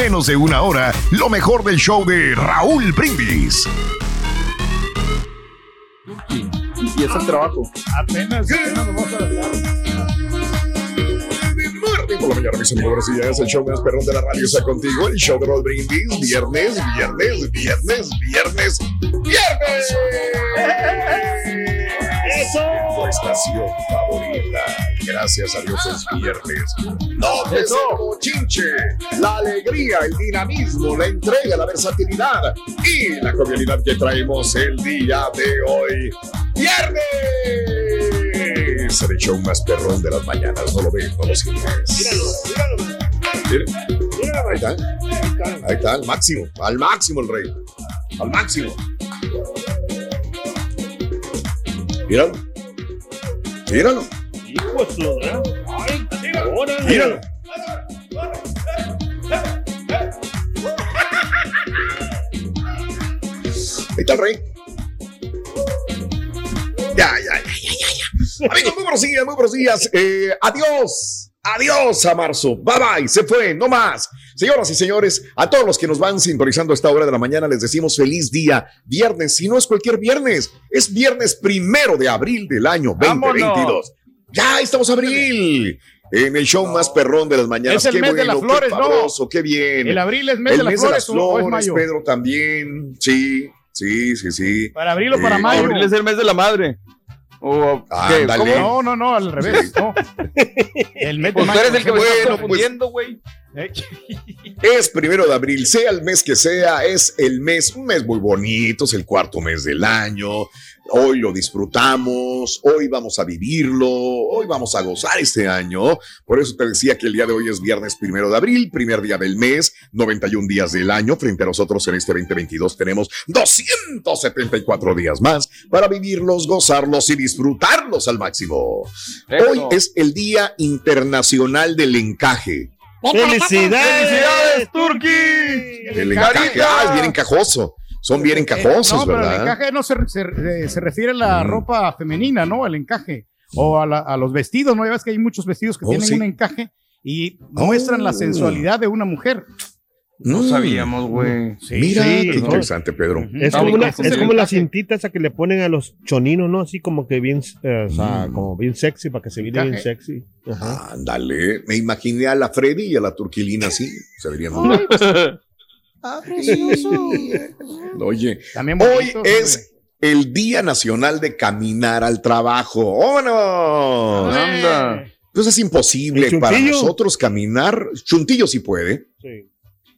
menos de una hora lo mejor del show de Raúl Brindis. Y es el trabajo. Apenas, apenas vamos a Por la mañana, mis amigos, y ya es el show más perrón de la radio. Está contigo, el show de Raúl Brindis. Viernes, viernes, viernes, viernes, viernes. ¡Eso! Tu estación favorita. Gracias a Dios es viernes. No te chinche. La alegría, el dinamismo, la entrega, la versatilidad y la cordialidad que traemos el día de hoy. ¡Viernes! El show más perrón de las mañanas. No lo ves, no lo sientes. Míralo, míralo. Mira, Ahí está. Ahí está, al máximo. Al máximo el rey. Al máximo. Míralo. Míralo. Hijo de su gran- Ay, órale. Míralo. Ahí está el rey. Ya, ya, ya, ya, ya, ya. Amigos, muy buenos días, muy buenos días. Eh, adiós. Adiós a marzo. Bye bye. Se fue. No más. Señoras y señores, a todos los que nos van sintonizando a esta hora de la mañana, les decimos feliz día. Viernes. Si no es cualquier viernes, es viernes primero de abril del año 2022. Vámonos. Ya estamos abril. En el show más perrón de las mañanas. Es el qué mes de bueno, las flores, qué ¿no? qué bien. El abril es mes El de las mes de flores, las ¿o- o es flores, mayo. Pedro también. Sí, sí, sí, sí. Para abril o para Eh, mayo. Abril es el mes de la madre. O. ¿Cómo? No, no, no, al revés. No. El mes de Pues tú mayo. eres el que me Bueno, está pues- confundiendo, güey. Eh, Es primero de abril, sea el mes que sea, es el mes, un mes muy bonito, es el cuarto mes del año. Hoy lo disfrutamos, hoy vamos a vivirlo, hoy vamos a gozar este año. Por eso te decía que el día de hoy es viernes primero de abril, primer día del mes, 91 días del año. Frente a nosotros en este 2022 tenemos 274 días más para vivirlos, gozarlos y disfrutarlos al máximo. Eso. Hoy es el Día Internacional del Encaje. ¡Felicidades, Turki! El encaje, ah, es bien encajoso. Son bien encajosos, Eh, no, pero ¿verdad? el encaje no se, se, eh, se refiere a la Mm. ropa femenina, ¿no? El encaje. O a, la- a los vestidos, ¿no? Ya ves que hay muchos vestidos que Oh, tienen sí. un encaje y muestran la Oh. sensualidad de una mujer. No Mm. sabíamos, güey. Mira, sí, qué ¿no? interesante, Pedro. Es Ah, como, una, es como la cintita esa que le ponen a los choninos, ¿no? Así como que bien, eh, o sea, Mm. como bien sexy, para que se vea bien sexy. Ajá. Ándale, me imaginé a la Freddy y a la Turquilina así. Se verían muy Oye, También hoy bonitos, es el Día Nacional de Caminar al Trabajo. ¡Vámonos! hombre. Anda. Pues es imposible ¿El para nosotros caminar. Chuntillo sí puede. Sí.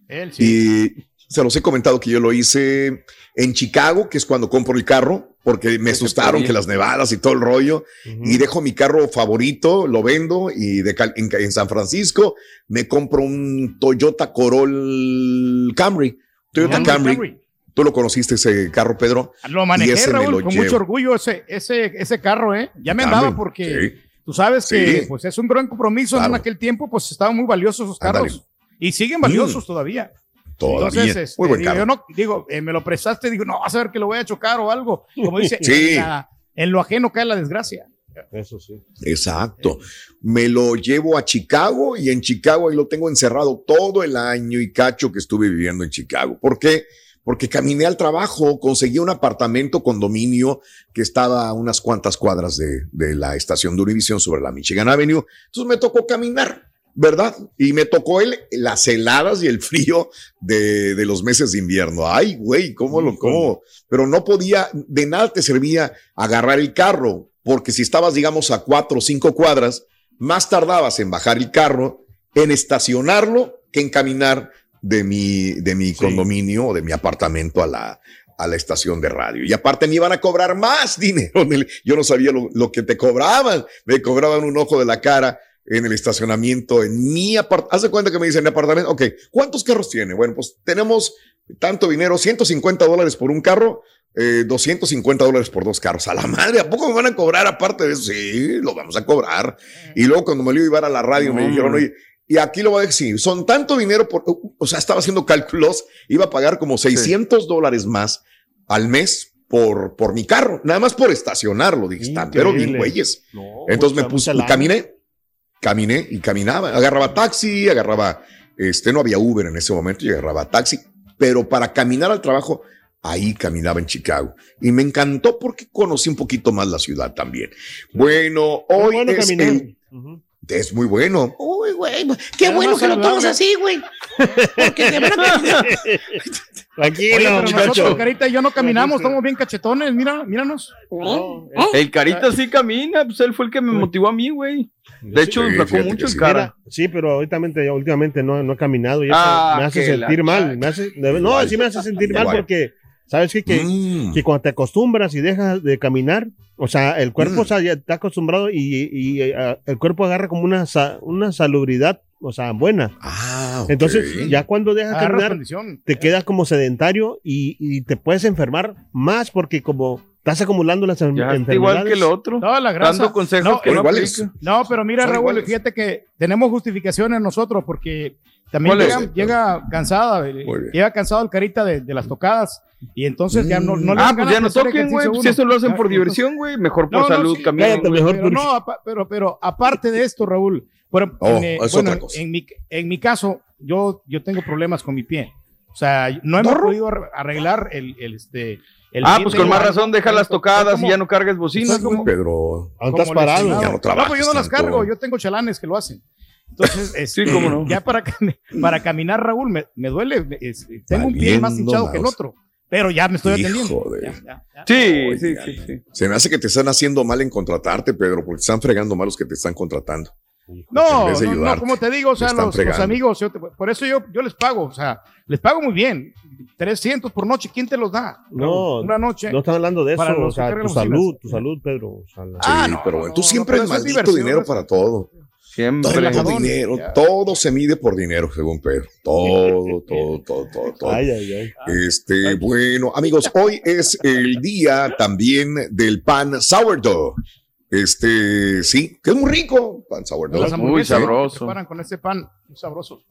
Él sí. Y se los he comentado que yo lo hice en Chicago, que es cuando compro el carro, porque me Que asustaron que las nevadas y todo el rollo. Y dejo mi carro favorito, lo vendo y de Cal- en, en San Francisco me compro un Toyota Corolla Camry. Toyota Camry, Camry. Camry. ¿Tú lo conociste ese carro, Pedro? Lo Y manejé, me lo con llevo. mucho orgullo ese, ese, ese carro, ¿eh? Ya me Camry, andaba porque sí. tú sabes que Sí. pues es un gran compromiso Claro. en aquel tiempo, pues estaban muy valiosos esos carros. Y siguen valiosos todavía. Todavía. Entonces, este, Muy buen digo, yo no, digo, eh, me lo prestaste, digo, no, vas a ver que lo voy a chocar o algo. Como dice, Sí. en, la- en lo ajeno cae la desgracia. Eso sí. Exacto. Me lo llevo a Chicago y en Chicago ahí lo tengo encerrado todo el año y cacho que estuve viviendo en Chicago. ¿Por qué? Porque caminé al trabajo, conseguí un apartamento condominio que estaba a unas cuantas cuadras de, de la estación de Univision sobre la Michigan Avenue. Entonces me tocó caminar, ¿verdad? Y me tocó el, las heladas y el frío de, de los meses de invierno. Ay, güey, ¿cómo lo, cómo? Pero no podía, de nada te servía agarrar el carro, porque si estabas, digamos, a cuatro o cinco cuadras, más tardabas en bajar el carro, en estacionarlo, que en caminar de mi, de mi condominio o de mi apartamento a la, a la estación de radio. Y aparte me iban a cobrar más dinero. Yo no sabía lo, lo que te cobraban. Me cobraban un ojo de la cara en el estacionamiento, en mi apartamento. Haz de cuenta que me dicen, apartamento, ok, ¿cuántos carros tiene? Bueno, pues tenemos tanto dinero, 150 dólares por un carro, eh, 250 dólares por dos carros. A la madre, ¿a poco me van a cobrar aparte de eso? Sí, lo vamos a cobrar. Y luego cuando me lo iba a llevar a la radio, me dijeron, oye, y aquí lo voy a decir, son tanto dinero por, o sea, estaba haciendo cálculos, iba a pagar como 600 dólares más al mes por, por mi carro, nada más por estacionarlo, dije, están, pero bien güeyes. No, Entonces me mucha- puse, caminé, caminé y caminaba, agarraba taxi, agarraba, este, no había Uber en ese momento, y agarraba taxi, pero para caminar al trabajo, ahí caminaba en Chicago. Y me encantó porque conocí un poquito más la ciudad también. Bueno, Muy hoy bueno es, caminar. el- Ujú. es muy bueno. Uy, güey, qué Era bueno que lo tomas así, güey. Porque de verdad Tranquilo, Oye, pero muchacho. nosotros, Carita y yo no caminamos, estamos bien cachetones, mira, míranos. No, El carita sí camina, pues él fue el que me motivó a mí, güey. De hecho, Sí, sacó mucho el sí. cara. Mira, sí, pero últimamente, últimamente no, no he caminado y eso Ah, me hace que la sentir mal. Me hace, de- no, Igual. sí me hace sentir mal porque, ¿sabes qué? Que, Mm. que cuando te acostumbras y dejas de caminar, o sea, el cuerpo Mm. o sea, ya está acostumbrado y, y, eh, el cuerpo agarra como una, sa- una salubridad, o sea, buena. Ah, ok. Entonces, ya cuando dejas de Agarras caminar, condición. te queda como sedentario y, y te puedes enfermar más porque como estás acumulando las en- enfermedades. igual que el otro. Toda la grasa. Dando consejos No, que no. No, pero mira, Son Raúl, iguales. fíjate que tenemos justificaciones nosotros porque también ¿Cuál llega, llega cansada, eh, llega cansado el carita de, de las tocadas y entonces ya no, no le Ah, pues ya no toquen, güey. Si eso lo hacen Ya, por diversión, güey. Mejor por No, no, salud sí, caminen. cállate, mejor. Pero no, apa- pero, pero aparte de esto, Raúl, por- Oh, en, eh, es bueno, otra cosa. en mi, en mi caso, yo, yo tengo problemas con mi pie. O sea, no hemos ¿Morro? podido ar- arreglar el, el, este, el Ah, pues con más razón, deja las como- tocadas y ya no cargues bocinas, güey. Pedro. Estás parado. Ya no trabajes pues yo no las tanto. cargo, yo tengo chalanes que lo hacen. Entonces, este, Sí, cómo no. ya para, para caminar, Raúl, me, me duele. es- tengo un pie más hinchado que el otro, pero ya me estoy atendiendo. Hijo de- Ya, ya, ya. Sí, sí, sí, sí. Se me hace que te están haciendo mal en contratarte, Pedro, porque están fregando mal los que te están contratando. No, no, no, como te digo, o sea, los, amigos, yo te- por eso yo, yo les pago, o sea, les pago muy bien. 300 por noche, ¿quién te los da? No, Una noche. No están hablando de eso, Para o sea, tu salud, tu salud, Pedro. o sea, la- Ah, sí, no, pero no, bueno, tú no, siempre pero es maldito dinero para todo. Siempre. Todo dinero. ya. Todo se mide por dinero, según Pedro. Todo, todo, todo, todo, todo. Ay, ay, ay. Este, bueno, amigos, hoy es el día también del pan sourdough. Este, sí, que es muy rico, pan Las sourdough. Muy sabroso. que preparan con ese pan, muy sabroso.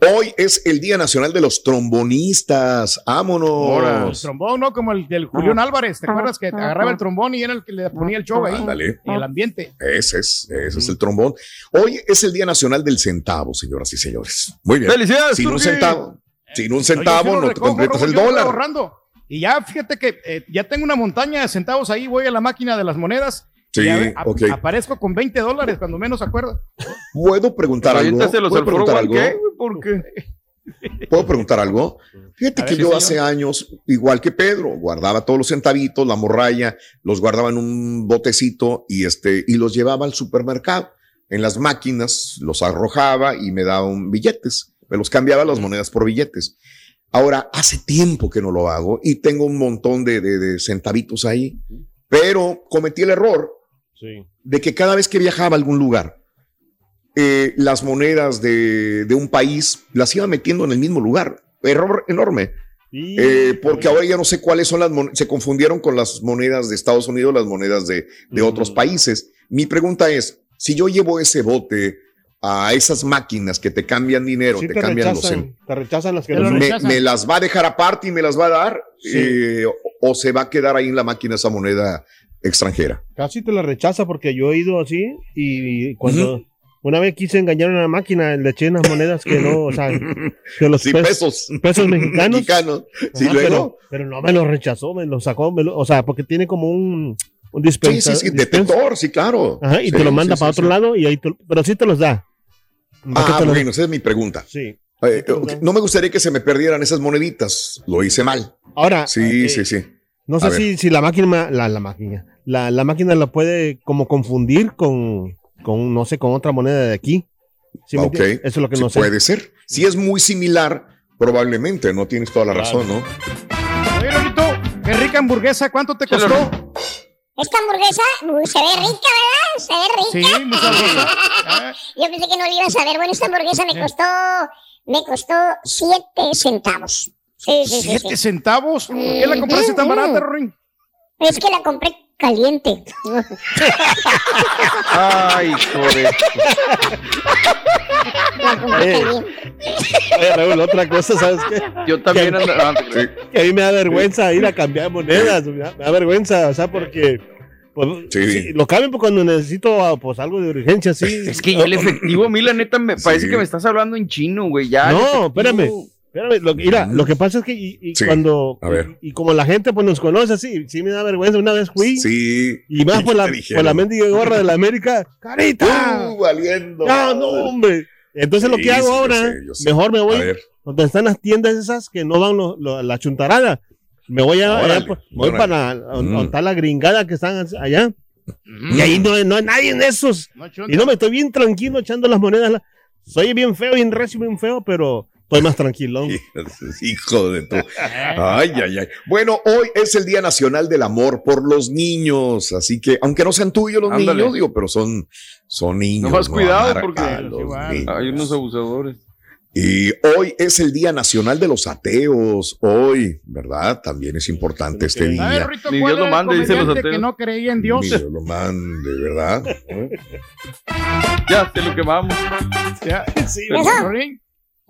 Hoy es el Día Nacional de los Trombonistas. El Vámonos. trombón, ¿no? Como el del Julián Álvarez, ¿te acuerdas que agarraba el trombón y era el que le ponía el show ahí? Ándale. En el ambiente. Ese es, ese es el trombón. Hoy es el Día Nacional del Centavo, señoras y señores. Muy bien. ¡Felicidades, Sin un centavo, sin un centavo no te completas el dólar. ahorrando. Y ya fíjate que eh, ya tengo una montaña de centavos ahí, voy a la máquina de las monedas. Sí, a- a- ok. aparezco con 20 dólares, cuando menos acuerdo. ¿Puedo preguntar algo? ¿Puedo preguntar algo? ¿Por qué? ¿Puedo preguntar algo? Fíjate A que ver, yo sí, hace años, igual que Pedro, guardaba todos los centavitos, la morralla, los guardaba en un botecito y este, y los llevaba al supermercado. En las máquinas los arrojaba y me daban billetes. Me los cambiaba las monedas por billetes. Ahora, hace tiempo que no lo hago y tengo un montón de, de- de centavitos ahí, pero cometí el error Sí. de que cada vez que viajaba a algún lugar, eh, las monedas de, de un país las iba metiendo en el mismo lugar. Error enorme. Eh, porque ahora ya no sé cuáles son las monedas. Se confundieron con las monedas de Estados Unidos, las monedas de, de otros países. Mi pregunta es, si yo llevo ese bote a esas máquinas que te cambian dinero, Sí te, te cambian los... te rechazan las que Te lo me, rechazan. me las va a dejar aparte y me las va a dar? Sí. Eh, o, o se va a quedar ahí en la máquina esa moneda extranjera? Casi te la rechaza porque yo he ido así y cuando una vez quise engañar a una máquina, le eché unas monedas que no, o sea, que los Sí, pes- pesos. pesos mexicanos. Mexicanos. Sí, Ajá, luego. pero, pero no me lo rechazó, me lo sacó, me lo- o sea, porque tiene como un, un Sí, dispensa- sí, sí, dispensa- detector, sí, claro. Ajá, y Sí, te lo manda sí, para sí, otro sí. lado y ahí te- pero sí te los da. ¿Para qué Ah, te los- bueno, esa es mi pregunta. Sí. Eh, no me gustaría que se me perdieran esas moneditas. Lo hice mal. Ahora, Sí, eh, sí, sí. No sé si, si la máquina, la, la máquina, la, la máquina la puede como confundir con, con, no sé, con otra moneda de aquí. ¿Sí me Ok. Eso es lo que Sí, no sé. puede ser. Si es muy similar, probablemente, no tienes toda la Claro. razón, ¿no? Oye, Lolito, qué rica hamburguesa, ¿cuánto te costó? Esta hamburguesa se ve rica, ¿verdad? Se ve rica. Sí, muy sabrosa. Ah, Yo pensé que no le ibas a ver. Bueno, esta hamburguesa me costó, me costó siete centavos. Sí. ¿Siete sí. centavos? ¿Por qué la compraste tan barata, Rorín? Es que la compré caliente. Ay, joder. Eh. Oye, Raúl, otra cosa, ¿sabes qué? Yo también andaba. Que a mí me da vergüenza ir a cambiar monedas. Me da, me da vergüenza, o sea, porque. Pues, Sí. sí, lo cambio cuando necesito ah, pues, algo de urgencia, sí. Es que ya el efectivo, a mí la neta me parece Sí. que me estás hablando en chino, güey. Ya. No, efectivo- espérame. Espérame, lo, mira, lo que pasa es que y, y Sí, cuando a ver. Y, y como la gente pues nos conoce así, sí me da vergüenza. Una vez fui Sí. y más ¿Y por la, por la mendiga gorra de la América. ¡Carita! Uh, valiendo. ¡Ah, no, hombre! Entonces lo Sí, que hago sí, yo ahora, sé, yo sé. mejor me A voy ver. donde están las tiendas esas que no dan lo- lo- la chuntarada. Me voy a, Órale, allá, pues, me voy para donde Mm. la gringada que están allá. Y ahí no, hay- no hay nadie en esos. No, Y no me estoy bien tranquilo echando las monedas. la- Soy bien feo, bien recio, bien feo, pero estoy más tranquilo. Hijo de tu. Ay, ay, ay. Bueno, hoy es el Día Nacional del Amor por los niños, así que, aunque no sean tuyos los Ándale. niños, digo, pero son, son niños. Nomás cuidado, Amar porque. Hay unos abusadores. Y hoy es el Día Nacional de los Ateos. Hoy, ¿verdad? También es importante este día. Ni ¿cuál Dios lo mande, dicen los comediante que ateos. no creía en Dios? Ni Dios lo mande, ¿verdad? Ya, te lo quemamos. Ya. Sí,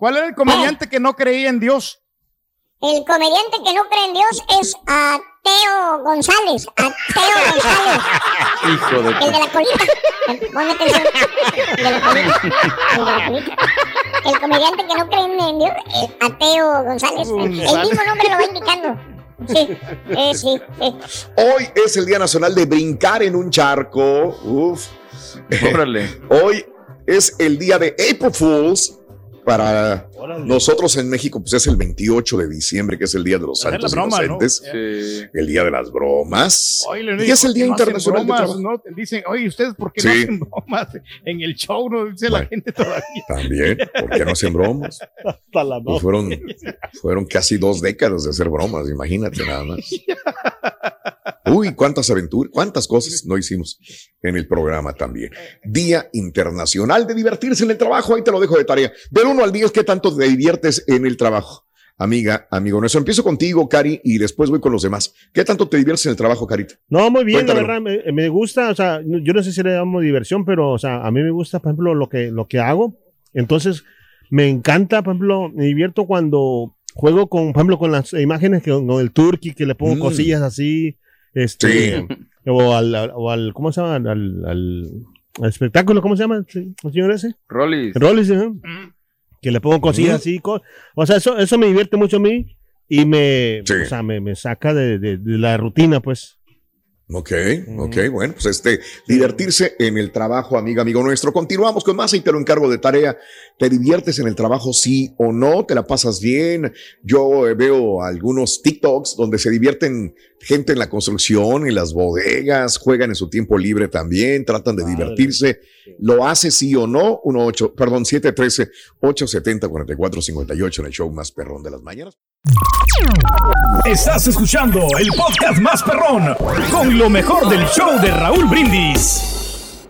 ¿Cuál era el comediante que no creía en Dios? El comediante que no cree en Dios es Ateo González. Ateo González. Hijo de. El de la colita. Ponme atención. El de la colita. El de la colita. El comediante que no cree en Dios es Ateo González. El mismo nombre lo va indicando. Sí, eh, sí, sí. Hoy es el Día Nacional de Brincar en un charco. Uf. Órale. Hoy es el día de April Fools. Para nosotros en México, pues es el 28 de diciembre, que es el Día de los la Santos broma, ¿no? Inocentes. Sí. El Día de las Bromas. Oye, y es el Día ¿por qué no Internacional bromas? Trabajo. ¿no? Dicen, oye, ¿ustedes por qué no Sí. hacen bromas en el show? No dice la Bueno. gente todavía. También, ¿por qué no hacen bromas? Hasta la Pues fueron, fueron casi dos décadas de hacer bromas, imagínate nada más. Uy, cuántas aventuras, cuántas cosas no hicimos en el programa también. Día Internacional de Divertirse en el Trabajo, ahí te lo dejo de tarea. Del 1 al 10, ¿qué tanto te diviertes en el trabajo? Amiga, amigo nuestro. Empiezo contigo, Cari, y después voy con los demás. ¿Qué tanto te diviertes en el trabajo, Carita? No, muy bien, la Cuéntamelo. verdad, me, me gusta, o sea, yo no sé si le damos diversión, pero, o sea, a mí me gusta, por ejemplo, lo que, lo que hago. Entonces, me encanta, por ejemplo, me divierto cuando juego con, por ejemplo, con las imágenes, que, con el turkey, que le pongo Mm. cosillas así, este, Sí. o, al, o al, ¿cómo se llama? Al, al, al espectáculo, ¿cómo se llama? ¿El señor ese? Rollis. Rollis, ¿eh? Mm. que le pongo cosillas Mm. así, co- o sea, eso, eso me divierte mucho a mí y me, Sí. o sea, me, me saca de, de- de la rutina, pues. Ok, ok, bueno, pues este, divertirse en el trabajo, amiga, amigo nuestro. Continuamos con más y te lo encargo de tarea. ¿Te diviertes en el trabajo, sí o no? ¿Te la pasas bien? Yo eh, veo algunos TikToks donde se divierten gente en la construcción, en las bodegas, juegan en su tiempo libre también, tratan de divertirse. ¿Lo hace sí o no? 18, perdón, 713-870-4458 en el show más perrón de las mañanas. Estás escuchando el podcast más perrón con lo mejor del show de Raúl Brindis.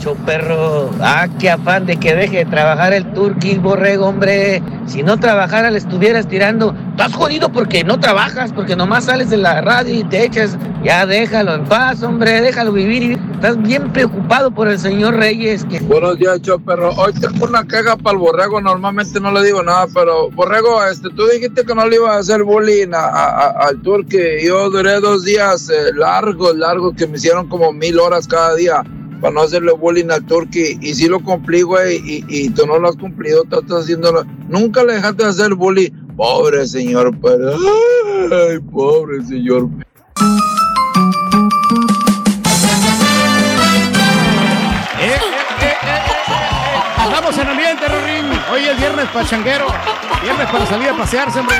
Cho perro, ah, qué afán de que deje de trabajar el turqui, borrego, hombre. Si no trabajara, le estuvieras tirando. Estás jodido porque no trabajas, porque nomás sales de la radio y te echas. Ya déjalo en paz, hombre, déjalo vivir. Estás bien preocupado por el señor Reyes. Que... Buenos días, Cho Perro. Hoy tengo una queja para el borrego. Normalmente no le digo nada, pero borrego, este, tú dijiste que no le iba a hacer bullying a- a- a- al turque. Yo duré dos días eh, largos, largos, que me hicieron como mil horas cada día para no hacerle bullying al turque. Y sí lo cumplí, güey, y, y tú no lo has cumplido, tú estás haciéndolo. Nunca le dejaste de hacer bullying. Pobre señor, pero. Ay, pobre señor. Viernes pachanguero. Viernes para salir a pasearse, hombre.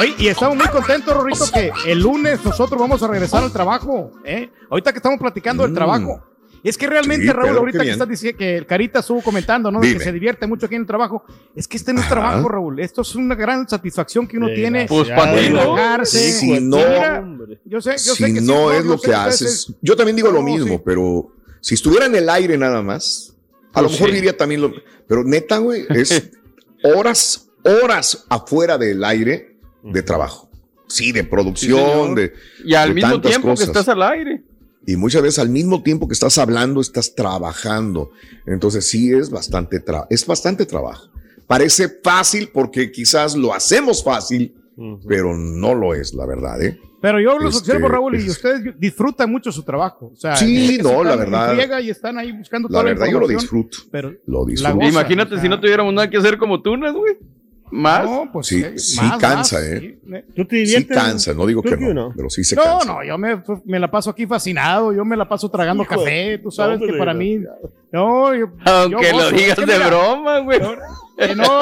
Oye, y estamos muy contentos, Rorrito, que el lunes nosotros vamos a regresar al trabajo. ¿eh? Ahorita que estamos platicando del Mm. trabajo. Es que realmente, Sí, Raúl, ahorita que estás diciendo que el Carita estuvo comentando, ¿no? De Dime. que se divierte mucho aquí en el trabajo. Es que este no es Ajá. trabajo, Raúl. Esto es una gran satisfacción que uno tiene. Pues, ¿para no? Si Y no- mira, yo sé, yo sé si que sí, no es lo sé que haces. Yo también digo lo No, mismo, sí. pero si estuviera en el aire nada más, a lo mejor sí. diría también lo. Pero neta, güey, es horas, horas afuera del aire de trabajo. Sí, de producción, de. Y al de mismo tiempo cosas. que estás al aire. Y muchas veces al mismo tiempo que estás hablando, estás trabajando. Entonces sí es bastante, tra- es bastante trabajo. Parece fácil porque quizás lo hacemos fácil, pero no lo es, la verdad, ¿eh? Pero yo los Este, observo, Raúl, y es- ustedes disfrutan mucho su trabajo. O sea, Sí, que no, la verdad. friega Y están ahí buscando La toda verdad, yo lo disfruto. Pero Lo disfruto. goza, Imagínate o si no tuviéramos nada que hacer como tunas, güey. Más. No, pues Sí, eh, sí más, cansa, más, ¿eh? sí. ¿Tú te Sí cansa, no digo que no, no? pero sí se No, cansa. no, yo me, me la paso aquí fascinado, yo me la paso tragando Hijo café, tú sabes que para mí. No, yo, Aunque yo lo digas es que de mira, broma, güey. que no, no,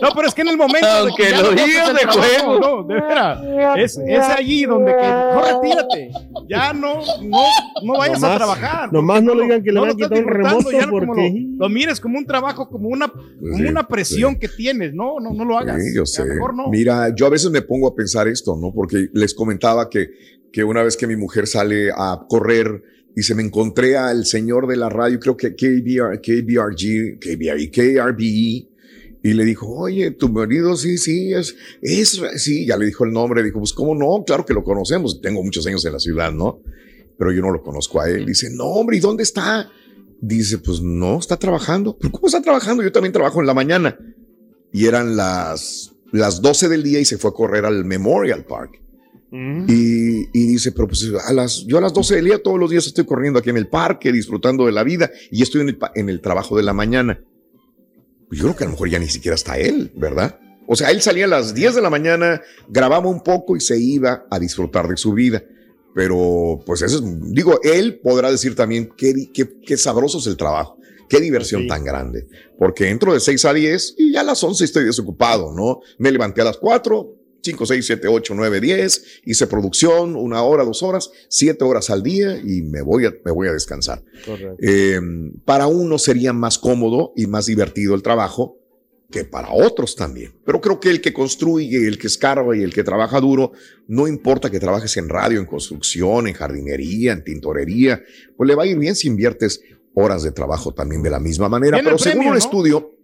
no, pero es que en el momento Aunque lo digas de trabajo, juego. no, de veras, es, es allí donde que, no retírate, ya no, no, no vayas a trabajar. nomás no le digan que le van a quitar un remoto ya porque- lo, lo mires como un trabajo, como una, como Sí, una presión sí. que tienes, no, no, no lo hagas. Sí, yo A sé. lo mejor no. Mira, yo a veces me pongo a pensar esto, ¿no? Porque les comentaba que, que una vez que mi mujer sale a correr y se me encontré al señor de la radio, creo que KBR, KBRG, KBRG, KRBE, y le dijo, oye, tu marido, sí, sí, es, es, sí, ya le dijo el nombre, dijo, pues, ¿cómo no? Claro que lo conocemos, tengo muchos años en la ciudad, ¿no? Pero yo no lo conozco a él. Dice, no, hombre, ¿y dónde está? Dice, pues no, está trabajando. ¿Pero ¿Cómo está trabajando? Yo también trabajo en la mañana y eran las, las 12 del día y se fue a correr al Memorial Park. Y, y dice, pero pues a las, yo a las 12 del día todos los días estoy corriendo aquí en el parque, disfrutando de la vida y estoy en el, pa- en el trabajo de la mañana. Pues yo creo que a lo mejor ya ni siquiera está él, ¿verdad? O sea, él salía a las 10 de la mañana, grababa un poco y se iba a disfrutar de su vida. Pero pues eso es, digo, él podrá decir también qué, qué, qué sabroso es el trabajo. Qué diversión Sí. tan grande. Porque entro de 6 a 10 y ya a las 11 estoy desocupado, ¿no? Me levanté a las 4, 5, 6, 7, 8, 9, 10. Hice producción, una hora, dos horas, siete horas al día y me voy a, me voy a descansar. Eh, para uno sería más cómodo y más divertido el trabajo que para otros también. Pero creo que el que construye, el que escarba y el que trabaja duro, no importa que trabajes en radio, en construcción, en jardinería, en tintorería, pues le va a ir bien si inviertes horas de trabajo también de la misma manera. Pero según un ¿no? estudio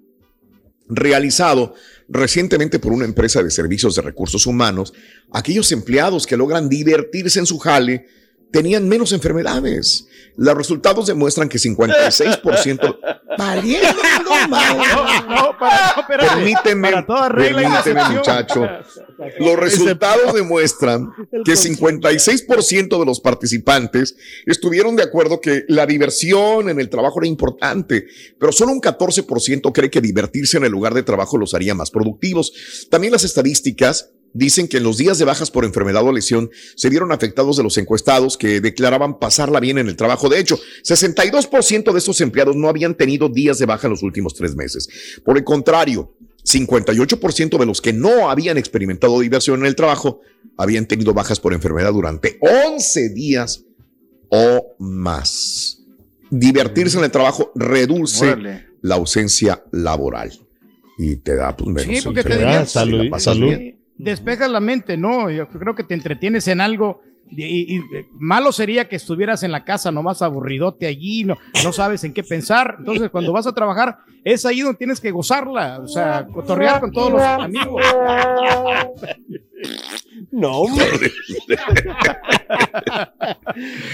realizado recientemente por una empresa de servicios de recursos humanos, aquellos empleados que logran divertirse en su jale tenían menos enfermedades. Los resultados demuestran que 56% valiendo madre. No, no, para, no, espérate. Permíteme, Para toda regla y permíteme, excepción. muchacho. Los resultados demuestran que 56% de los participantes estuvieron de acuerdo que la diversión en el trabajo era importante, pero solo un 14% cree que divertirse en el lugar de trabajo los haría más productivos. También las estadísticas dicen que en los días de bajas por enfermedad o lesión se vieron afectados de los encuestados que declaraban pasarla bien en el trabajo. De hecho, 62% de estos empleados no habían tenido días de baja en los últimos tres meses. Por el contrario, 58% de los que no habían experimentado diversión en el trabajo habían tenido bajas por enfermedad durante 11 días o más. Divertirse en el trabajo reduce Órale. la ausencia laboral y te da pues menos Sí, porque te Salud- pasas salud. Despejas la mente, ¿no? Yo creo que te entretienes en algo. Y, y- y, malo sería que estuvieras en la casa nomás aburridote allí, no, no sabes en qué pensar. Entonces, cuando vas a trabajar, es ahí donde tienes que gozarla, o sea, cotorrear con todos los amigos. No, hombre.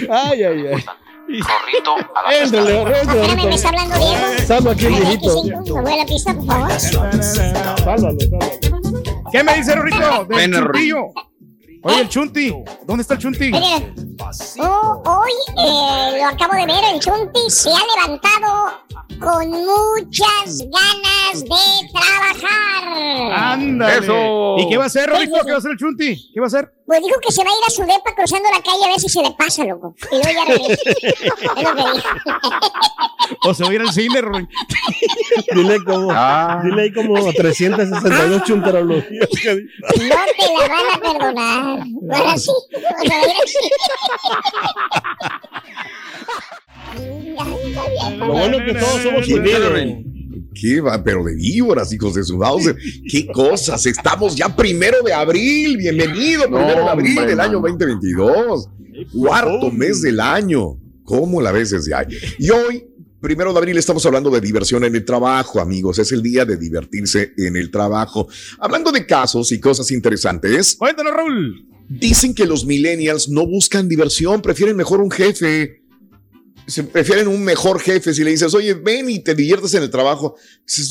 ay, ay, ay. Éntrale, Espérame, me éntrale. está hablando Diego. Salva aquí viejito. 25, me voy a la pista, por favor. Sálvalo, sálvalo. ¿Qué me dice? Del Ven, chuntillo. Oye, el chunti. ¿Dónde está el chunti? Oh, hoy eh, lo acabo de ver, el Chunti se ha levantado con muchas ganas de trabajar. Ándale. Eso. ¿Y qué va a hacer, Rorrito? ¿Qué va a hacer el chunti? ¿Qué va a hacer? Pues dijo que se va a ir a su depa cruzando la calle a ver si se le pasa, loco. Y luego ya regresa. es lo que dijo. ¿O se va a ir al cine, Rorrito? Dile como, Ah. dile ahí como 362 chuntarologías. No te la van a perdonar. Ahora sí. O sea, va a ir al cine. Lo bueno es que todos somos ¿Qué, unidos. Qué va? Pero de víboras, hijos de su Bowser. ¿Qué cosas? Estamos ya primero de abril. Bienvenido, primero de abril del año mano. 2022. Cuarto mes del año. ¿Cómo la ves desde ahí? Y hoy, primero de abril, estamos hablando de diversión en el trabajo, amigos. Es el día de divertirse en el trabajo. Hablando de casos y cosas interesantes, Cuéntanos, Raúl. dicen que los millennials no buscan diversión, prefieren mejor un jefe. Se prefieren un mejor jefe. Si le dices, oye, ven y te diviertes en el trabajo,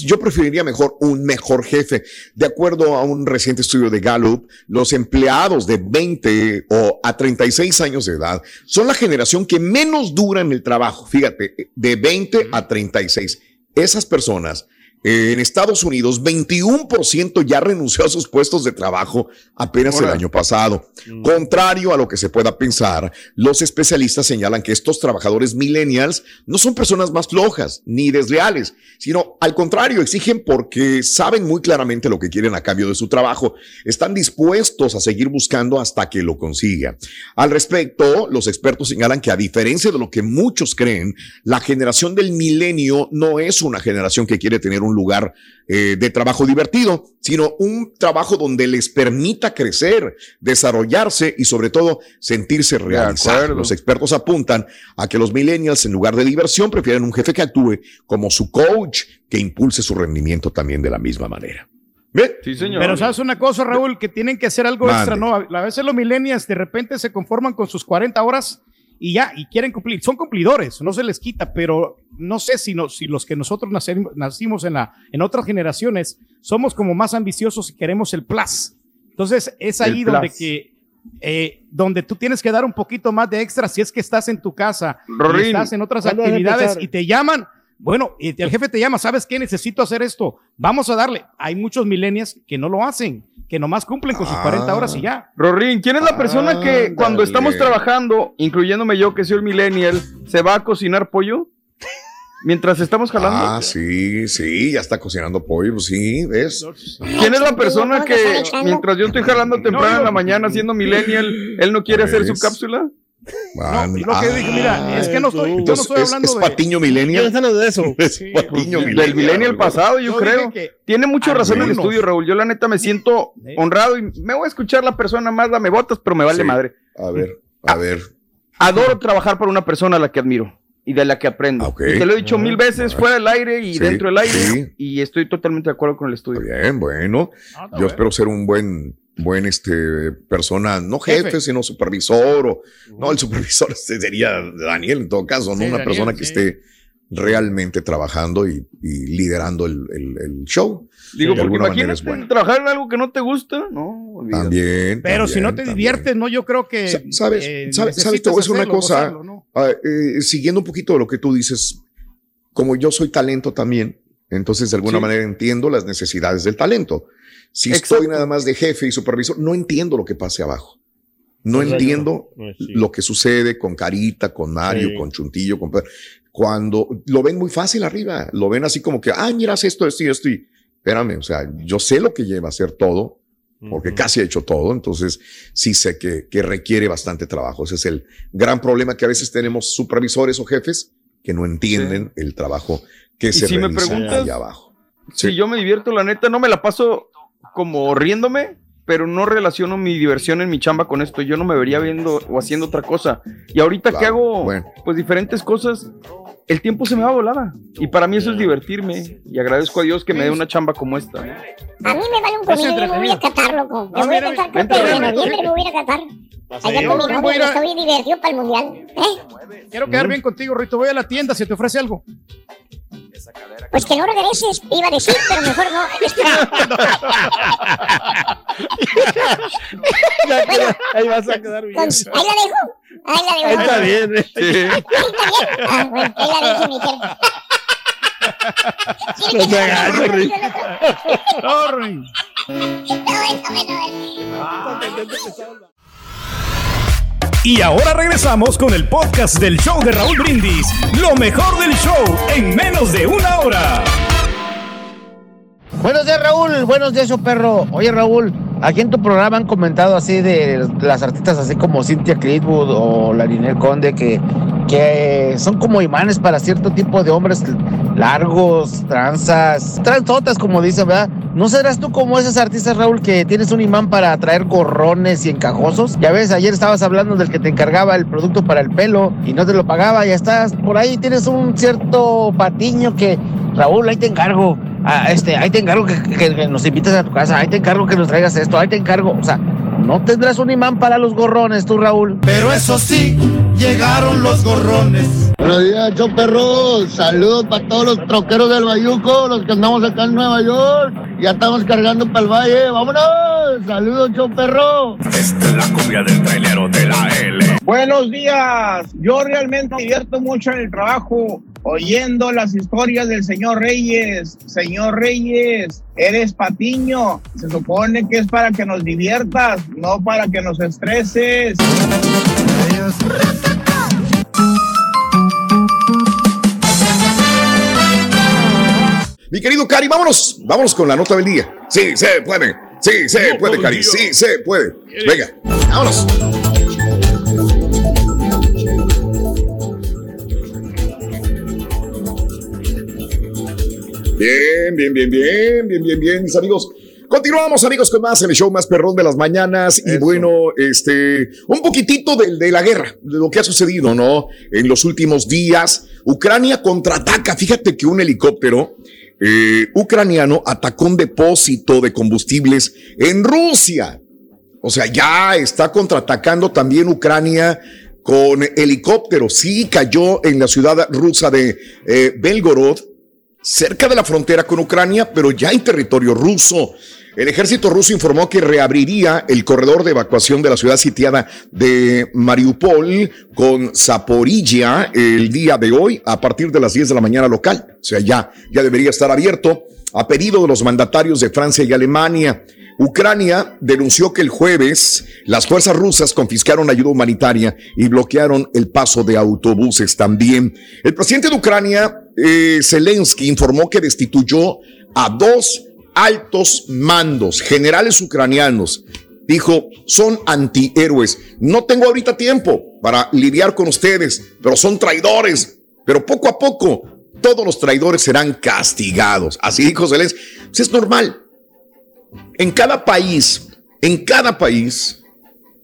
yo preferiría mejor un mejor jefe. De acuerdo a un reciente estudio de Gallup, los empleados de 20 o a 36 años de edad son la generación que menos dura en el trabajo. Fíjate, de 20 a 36. Esas personas en Estados Unidos, 21% ya renunció a sus puestos de trabajo apenas el año pasado. Contrario a lo que se pueda pensar, los especialistas señalan que estos trabajadores millennials no son personas más flojas ni desleales, sino al contrario, exigen porque saben muy claramente lo que quieren a cambio de su trabajo. Están dispuestos a seguir buscando hasta que lo consigan. Al respecto, los expertos señalan que a diferencia de lo que muchos creen, la generación del milenio no es una generación que quiere tener un lugar eh, de trabajo divertido, sino un trabajo donde les permita crecer, desarrollarse y sobre todo sentirse realizados. Los expertos apuntan a que los millennials en lugar de diversión prefieren un jefe que actúe como su coach, que impulse su rendimiento también de la misma manera. ¿Ve? Sí, señor. Pero sabes una cosa, Raúl, que tienen que hacer algo Mande. extra, ¿no? A a veces los millennials de repente se conforman con sus 40 horas y ya, y quieren cumplir. Son cumplidores, no se les quita, pero no sé si, no, si los que nosotros nacimos, nacimos en, la, en otras generaciones somos como más ambiciosos y queremos el plus. Entonces es ahí El donde plus. que... eh, donde tú tienes que dar un poquito más de extra si es que estás en tu casa, y Rorín, estás en otras ¿cuándo vas a actividades y te llaman, bueno, y el jefe te llama, ¿sabes qué? Necesito hacer esto. Vamos a darle. Hay muchos millennials que no lo hacen, que nomás cumplen con sus Ah. 40 horas y ya. Rorín, ¿quién es la persona que cuando estamos trabajando, incluyéndome yo que soy el millennial, se va a cocinar pollo? Mientras estamos jalando. Ah, sí, sí, ya está cocinando pollo, pues sí, ¿ves? ¿Quién es la persona ¿Cómo te están que mientras yo estoy jalando temprano en la mañana siendo millennial, él no quiere hacer su cápsula? Ah, No, lo que dije, mira, es que no estoy, yo no estoy ¿es, hablando es de... Patiño ¿Quién millennial? de eso? Es Patiño Pues, Del millennial pasado, yo Yo creo. Tiene mucha razón el algunos. estudio, Raúl. Yo la neta me siento Sí. honrado y me voy a escuchar la persona más, dame botas, pero me vale Sí. madre. A ver, a ver. Adoro trabajar para una persona a la que admiro y de la que aprendo. Ah. Y te lo he dicho mil veces fuera del aire y Sí, dentro del aire sí. y estoy totalmente de acuerdo con el estudio. Bien, bueno. Ah, Yo espero ser un buen, buen, este, persona, no jefe, Jefe. sino supervisor o, no, el supervisor este sería Daniel en todo caso, ¿no? Sí, Una Daniel, persona que sí. esté realmente trabajando y, y liderando el, el- el show. Digo, de porque alguna manera es imagínate bueno. trabajar en algo que no te gusta, no, olvídate. También. Pero si no te también. diviertes, ¿no? Yo creo que... Sa- ¿Sabes? eh, ¿Sabes? ¿Sabes? Te voy a decir una cosa. gozarlo, ¿no? Ah, eh, siguiendo un poquito de lo que tú dices, como yo soy talento también, entonces de alguna Sí. manera entiendo las necesidades del talento. Si Exacto. estoy nada más de jefe y supervisor, no entiendo lo que pase abajo. No entiendo Pues sí. lo que sucede con Carita, con Mario, Sí. con Chuntillo, con Pedro. Cuando lo ven muy fácil arriba, lo ven así como que, ah, miras esto, esto y esto. Y espérame, o sea, yo sé lo que lleva a hacer todo, porque casi he hecho todo, entonces sí sé que, que requiere bastante trabajo. Ese es el gran problema que a veces tenemos supervisores o jefes que no entienden el trabajo que se si me realiza preguntas, allá abajo. Si yo me divierto, la neta, no me la paso como riéndome, pero no relaciono mi diversión en mi chamba con esto. Yo no me vería viendo o haciendo otra cosa. Y ahorita que Claro, hago bueno. pues diferentes cosas, el tiempo se me va volada. Y para mí eso es divertirme. Y agradezco a Dios que me dé una chamba como esta. ¿no? A mí me vale un comino, yo me voy a catar, loco. Me Ah, voy a creo vente, que en noviembre me voy a ir a catar. Allá Sí, con mi novia, a- estoy divertido para el mundial. ¿Eh? Quiero quedar bien contigo, Rito. Voy a la tienda, si te ofrece algo. Pues que no regreses, iba a decir, pero mejor no. Ya queda- ahí vas a quedar bien. con- ahí la dejo. Ahí la dejo. Ahí está bien. ¿eh? Sí. Ahí está bien. Ah, bueno, ahí la dejo, mi. ¿Quiere No te hagas, te- Rick. No, eso, bueno, bueno. Y ahora regresamos con el podcast del show de Raúl Brindis. Lo mejor del show en menos de una hora. Buenos días, Raúl. Buenos días, yo perro. Oye, Raúl, aquí en tu programa han comentado así de las artistas así como Cynthia Clitwood o la Ninel Conde que que son como imanes para cierto tipo de hombres largos, tranzas, transotas, como dicen, ¿verdad? ¿No serás tú como esos artistas, Raúl, que tienes un imán para traer gorrones y encajosos? Ya ves, ayer estabas hablando del que te encargaba el producto para el pelo y no te lo pagaba, ya estás por ahí, tienes un cierto patiño que, Raúl, ahí te encargo. Ah, este, ahí te encargo que, que- que nos invites a tu casa, ahí te encargo que nos traigas esto, ahí te encargo, o sea, no tendrás un imán para los gorrones tú, Raúl. Pero eso sí, llegaron los gorrones. Buenos días, show perro. Saludos para todos los troqueros del Bayuco, los que andamos acá en Nueva York. Ya estamos cargando para el valle. ¡Vámonos! Saludos, show perro. Esta es la cumbia del trailero de la L. Buenos días. Yo realmente me divierto mucho en el trabajo oyendo las historias del señor Reyes. Señor Reyes, eres patiño. Se supone que es para que nos diviertas, no para que nos estreses. Mi querido Cari, vámonos, vámonos con la nota del día. Sí, se puede, sí, se puede, Cari, sí, se puede. Venga, vámonos. Bien, bien, bien, bien, bien, bien, bien, mis amigos. Continuamos, amigos, con más en el show más perrón de las mañanas. Y bueno, este, un poquitito de, de la guerra, de lo que ha sucedido, ¿no? En los últimos días. Ucrania contraataca. Fíjate que un helicóptero eh, ucraniano atacó un depósito de combustibles en Rusia. O sea, ya está contraatacando también Ucrania con helicópteros. Sí, cayó en la ciudad rusa de eh, Belgorod, cerca de la frontera con Ucrania, pero ya en territorio ruso. El ejército ruso informó que reabriría el corredor de evacuación de la ciudad sitiada de Mariupol con Zaporilla el día de hoy a partir de las 10 de la mañana local. O sea, ya, ya debería estar abierto a pedido de los mandatarios de Francia y Alemania. Ucrania denunció que el jueves las fuerzas rusas confiscaron ayuda humanitaria y bloquearon el paso de autobuses también. El presidente de Ucrania, eh, Zelensky, informó que destituyó a dos altos mandos, generales ucranianos. Dijo, son antihéroes. No tengo ahorita tiempo para lidiar con ustedes, pero son traidores. Pero poco a poco, todos los traidores serán castigados. Así dijo Zelensky. Pues es normal. En cada país, en cada país,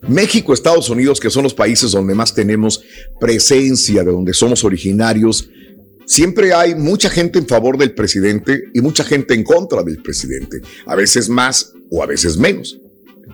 México, Estados Unidos, que son los países donde más tenemos presencia, de donde somos originarios, siempre hay mucha gente en favor del presidente y mucha gente en contra del presidente. A veces más o a veces menos.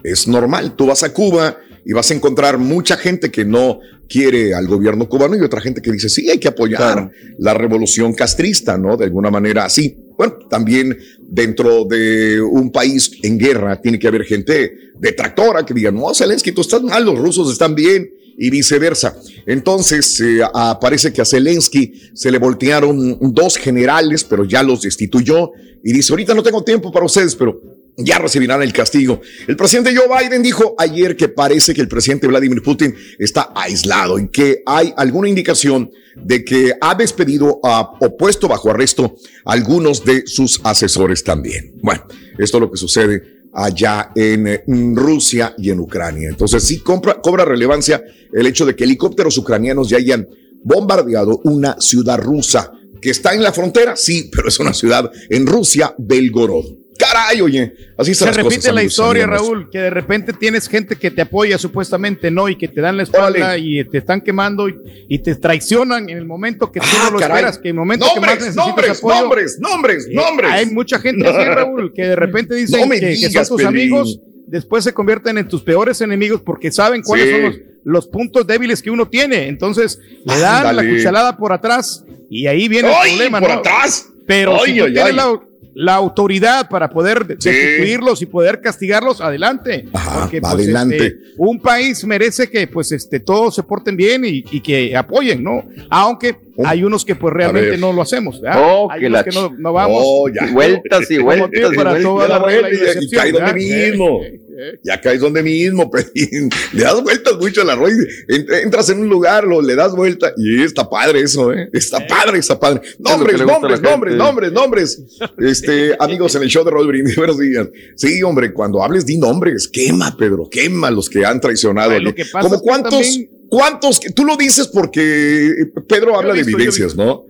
Es normal. Tú vas a Cuba y vas a encontrar mucha gente que no quiere al gobierno cubano y otra gente que dice, sí, hay que apoyar la revolución castrista, ¿no? De alguna manera así. Bueno, también dentro de un país en guerra tiene que haber gente detractora que diga, no, Zelensky, tú estás mal, los rusos están bien y viceversa. Entonces, eh, parece que a Zelensky se le voltearon dos generales, pero ya los destituyó y dice, ahorita no tengo tiempo para ustedes, pero ya recibirán el castigo. El presidente Joe Biden dijo ayer que parece que el presidente Vladimir Putin está aislado y que hay alguna indicación de que ha despedido a, o puesto bajo arresto a algunos de sus asesores también. Bueno, esto es lo que sucede allá en, eh, Rusia y en Ucrania. Entonces sí compra- cobra relevancia el hecho de que helicópteros ucranianos ya hayan bombardeado una ciudad rusa que está en la frontera, sí, pero es una ciudad en Rusia, Belgorod. Caray, oye, así Se repite cosas, la amigos, historia, amigos. Raúl, que de repente tienes gente que te apoya supuestamente, ¿no? Y que te dan la espalda y te están quemando y, y te traicionan en el momento que tú Ah, no lo caray. esperas, que en el momento que más Nombres, necesitas nombres, apoyo. nombres, nombres, Eh, nombres. Hay mucha gente así, Raúl, que de repente dicen No que, que digas, son tus Pelín. amigos, después se convierten en tus peores enemigos porque saben cuáles Sí. son los, los puntos débiles que uno tiene. Entonces le dan la cuchalada por atrás y ahí viene ¡Ay, el problema, por ¿no? atrás! Pero ¡Ay, si tú ay, tienes ay! la, la autoridad para poder de- Sí. destituirlos y poder castigarlos, adelante. Ajá, Porque pues, adelante. este, un país merece que pues este todos se porten bien y, y que apoyen, ¿no? Aunque hay unos que pues realmente no lo hacemos, ¿verdad? Oh, hay que unos la que no, vamos. Oh, ya. Vueltas y vueltas y para vueltas. y y- y excepción, cae donde mismo. Eh, eh, Ya caes donde mismo. Le das vueltas mucho a la rueda. Ent- Entras en un lugar, lo, le das vuelta. Y está padre eso, ¿eh? Está padre, está padre. Nombres, nombres, nombres, nombres, nombres. Este, amigos, en el show de Roll Brindis, buenos días. Sí, hombre, cuando hables, di nombres. Quema, Pedro, quema los que han traicionado. Ay, lo que pasa ¿Cómo cuántos, también- ¿Cuántos? Tú lo dices porque Pedro habla de visto, visto. ¿no?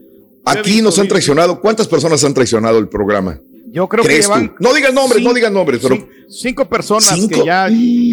Aquí visto, nos han traicionado. ¿Cuántas personas han traicionado el programa? Yo creo que ¿Crees llevan tú? No digas nombres, no digas nombres, pero cin- cinco personas Cinco. que ya,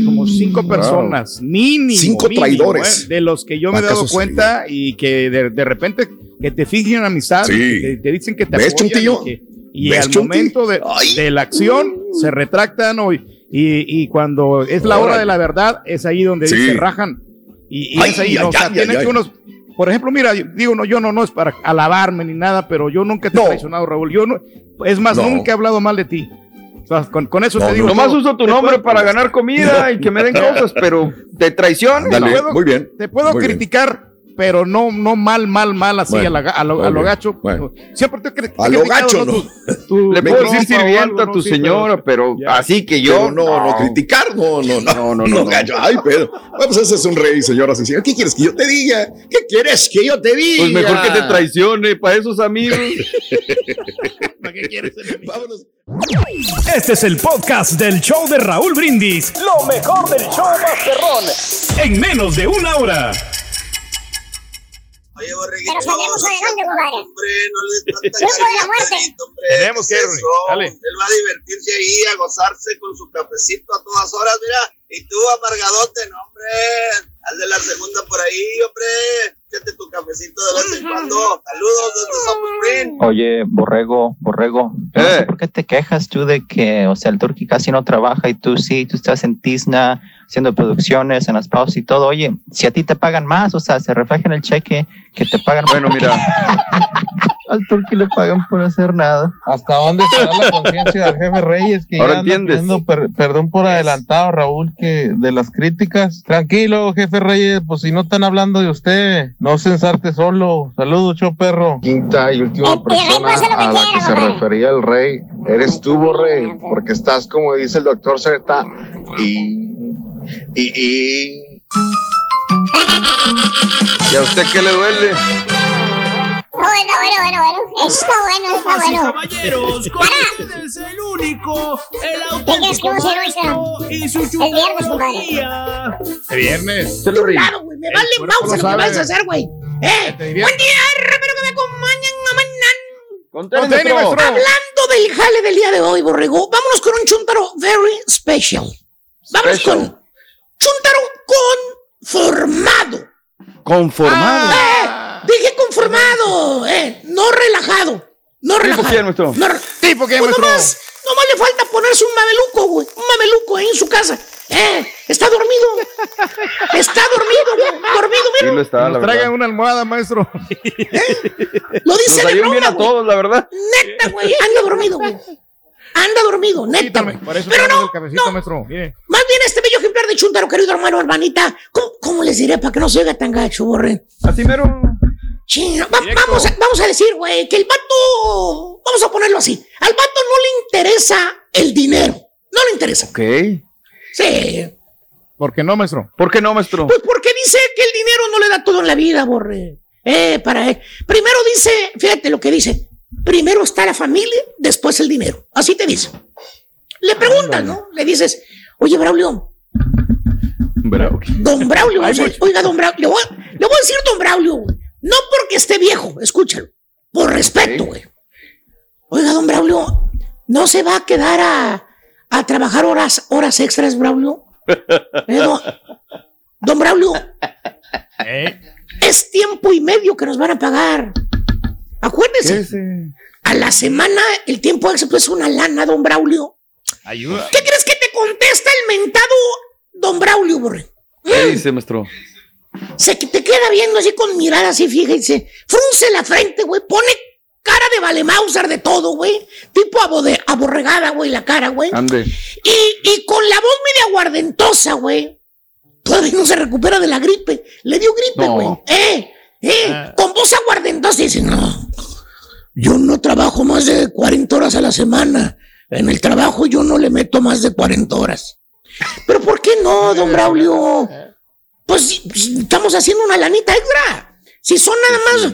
como cinco personas, mínimo. Cinco mínimo, traidores. ¿eh? De los que yo me he dado ¿Acaso cuenta y que de, de repente que te fijen en amistad, Sí. que te dicen que te ¿Ves, apoyan Chuntillo? y, que- y ¿Ves, al momento de, de la acción se retractan o- y, y cuando es la hora de la verdad es ahí donde Sí. se rajan y, y Ay, es ahí, o sea, ay, tienen ay, que unos por ejemplo, mira, digo, no, yo no, no es para alabarme ni nada, pero yo nunca te he traicionado, Raúl. Yo no, es más, No. nunca he hablado mal de ti. O sea, con, con eso No, te digo. no. Nomás uso tu nombre puedo- para ganar comida y que me den cosas, pero te traiciones. Dale, puedo- muy bien. Te puedo criticar, pero no, no mal, mal, mal, así Bueno, a, la- a lo, a ok, lo gacho. bueno. Siempre te cri- A lo gacho, no. Le puedo decir sirvienta a ¿no? tu Sí, señora, pero Ya. así que yo. Pero no, no, criticar, no, no, no, No, no, no, no, no. gallo. Ay, Pedro. Bueno, pues ese es un rey, señoras y señores. ¿Qué quieres que yo te diga? ¿Qué quieres que yo te diga? Pues mejor que te traicione para esos amigos. ¿Para qué quieres? Vámonos. Este es el podcast del show de Raúl Brindis. Lo mejor del show Masterrón. En menos de una hora. Oye. Pero salimos adelante, compadre. Hombre, no le Grupo de la muerte. Hombre. Tenemos ¿Qué que, eso? Dale. Él va a divertirse ahí, a gozarse con su cafecito a todas horas, mira. Y tú, amargadote, no, hombre. Haz de la segunda por ahí, hombre. Échate tu cafecito de vez en cuando. Saludos desde Somos Green. Oye, Borrego, Borrego, no Eh. sé por qué te quejas tú de que, o sea, el Turqui casi no trabaja y tú sí, tú estás en Tisna haciendo producciones en las pausas y todo. Oye, si a ti te pagan más, o sea, se refleja en el cheque que te pagan Bueno, mira, al Turqui le pagan por hacer nada. ¿Hasta dónde está la conciencia del jefe Reyes? Que Ahora ya anda entiendes. pidiendo per- perdón por adelantado, Raúl, que de las críticas. Tranquilo, jefe Reyes, pues si no están hablando de usted, no se ensarte solo. Saludos, show perro. quinta y última El- persona a la que se refería el rey eres tú, Borre, porque estás, como dice el doctor Zeta, y, y, y, ¿y a usted qué le duele? Bueno, bueno, bueno, bueno. Está bueno, está bueno. caballeros, con ustedes el único, el ¿Qué crees que vamos a hacer auténtico hoy, y su El viernes, compadre. chupadería. Viernes. Se lo. Claro, güey, me vale pausa lo que vas a hacer, güey. Eh, Te buen día, espero que me acompañen a mañana. Contén, maestro. maestro. Hablando del jale del día de hoy, Borrego, vámonos con un chuntaro very special. Vámonos Special. con chuntaro conformado. Conformado. Eh, dije conformado, eh, no relajado. No ¿Tipo relajado. quién, maestro? No ¿Tipo Pues nomás, nomás le falta ponerse un mameluco, güey. Un mameluco ahí en su casa. Eh, está dormido. Está dormido, güey. Dormido, Sí mira. lo está, la Nos traigan una almohada, maestro. Lo Nos dice de darían bien broma, a güey. todos, la verdad. Neta, güey. Anda dormido, güey. Anda dormido, neta. Quítame, Pero no, el cafecito, no. maestro. Mire. Más bien este bello ejemplar de Chuntaro, querido hermano, hermanita. ¿Cómo, cómo les diré para que no se oiga tan gacho, borre? Así mero. Chino, va- Directo. vamos, a, vamos a decir, güey, que el vato, vamos a ponerlo así, al vato no le interesa el dinero, no le interesa. Ok. Sí, ¿Por qué no, maestro? ¿Por qué no, maestro? pues porque dice que el dinero no le da todo en la vida, borre. Eh, para él. Primero dice, fíjate lo que dice, primero está la familia, después el dinero. Así te dice. Le preguntas, ¿no? Le dices, oye, Braulio, Bravo. Don Braulio, oiga, don Braulio, le voy, a- le voy a decir don Braulio, güey. No porque esté viejo, escúchalo, por respeto, güey. Oiga, don Braulio, ¿no se va a quedar a, a trabajar horas, horas extras, Braulio? Eh, don, don Braulio, ¿Eh? es tiempo y medio que nos van a pagar. Acuérdese, Ese. a la semana el tiempo extra es una lana, don Braulio. Ayuda. ¿Qué crees que te contesta el mentado don Braulio, borre? ¿Qué dice, maestro? Se te queda viendo así con mirada así, fíjense. Frunce la frente, güey. Pone cara de Valemausar de todo, güey. Tipo abode- aborregada, güey, la cara, güey. Ande. Y, y con la voz media aguardentosa, güey. Todavía no se recupera de la gripe. Le dio gripe, No. güey. Eh, eh. Ah. Con voz aguardentosa dice, no. Yo no trabajo más de 40 horas a la semana. En el trabajo yo no le meto más de 40 horas. Pero ¿por qué no, don Braulio? Pues estamos haciendo una lanita extra. Si son nada más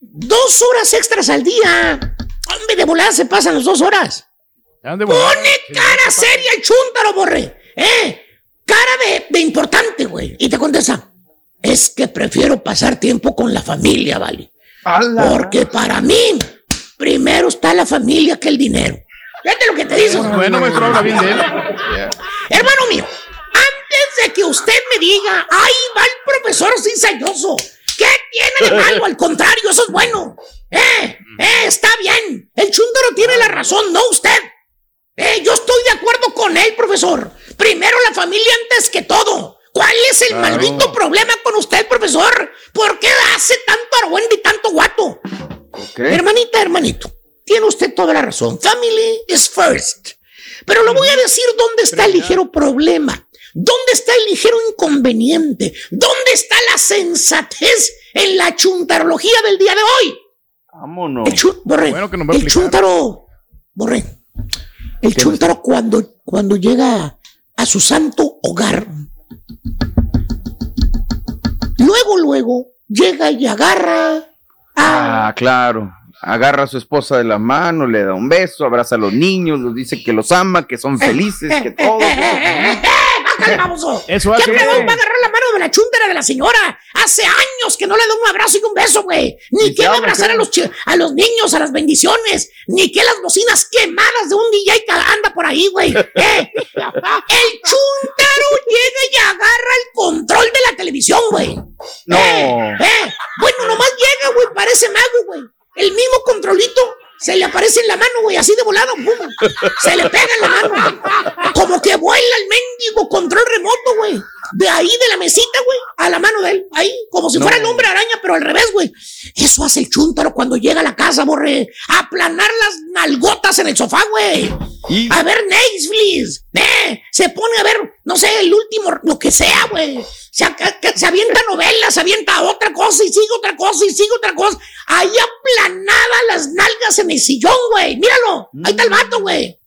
dos horas extras al día. Hombre, de volada se pasan las dos horas. Pone cara seria el chúntaro, borre. ¿Eh? Cara de, de importante, güey. Y te contesta. es que prefiero pasar tiempo con la familia, ¿vale? Porque para mí, primero está la familia que el dinero. Fíjate lo que te dice. Bueno, habla bien de él. Hermano mío, de que usted me diga, ahí va el profesor cizañoso, ¿qué tiene de malo? Al contrario, eso es bueno. Eh, eh, está bien. El chúndaro tiene la razón, no usted. Eh, yo estoy de acuerdo con él, profesor. Primero la familia antes que todo. ¿Cuál es el Claro. maldito problema con usted, profesor? ¿Por qué hace tanto argüende y tanto guato? Hermanita, hermanito, tiene usted toda la razón. Family is first. Pero lo voy a decir dónde está el ligero problema. ¿Dónde está el ligero inconveniente? ¿Dónde está la sensatez en la chuntarología del día de hoy? Vámonos. El, chu- el chuntaro, borré. El chuntaro cuando, cuando llega a su santo hogar, luego, luego, llega y agarra Ah, claro. Agarra a su esposa de la mano, le da un beso, abraza a los niños, les dice que los ama, que son felices, que todo. ¡Bájale, baboso! Eso ¿Qué hace. fregón va a agarrar la mano de la chuntara de la señora? Hace años que no le da un abrazo y un beso, güey. Ni que va a abrazar a los, a los niños, a las bendiciones. Ni que las bocinas quemadas de un DJ que anda por ahí, güey. Eh, El chuntaro llega y agarra el control de la televisión, güey. No. Eh, bueno, nomás llega, güey, parece mago, güey. El mismo controlito se le aparece en la mano, güey, así de volado, pum. Se le pega en la mano. Como que vuela el mendigo control remoto, güey. De ahí de la mesita, güey, a la mano de él. Ahí, como si No. fuera el hombre araña, pero al revés, güey. Eso hace el chúntaro cuando llega a la casa, borre. Aplanar las nalgotas en el sofá, güey. A ver Netflix. Eh, se pone a ver, no sé, el último, lo que sea, güey. Se, se avienta novelas, se avienta otra cosa y sigue otra cosa y sigue otra cosa. Ahí aplanada las nalgas en el sillón, güey. Míralo. Ahí está el vato, güey.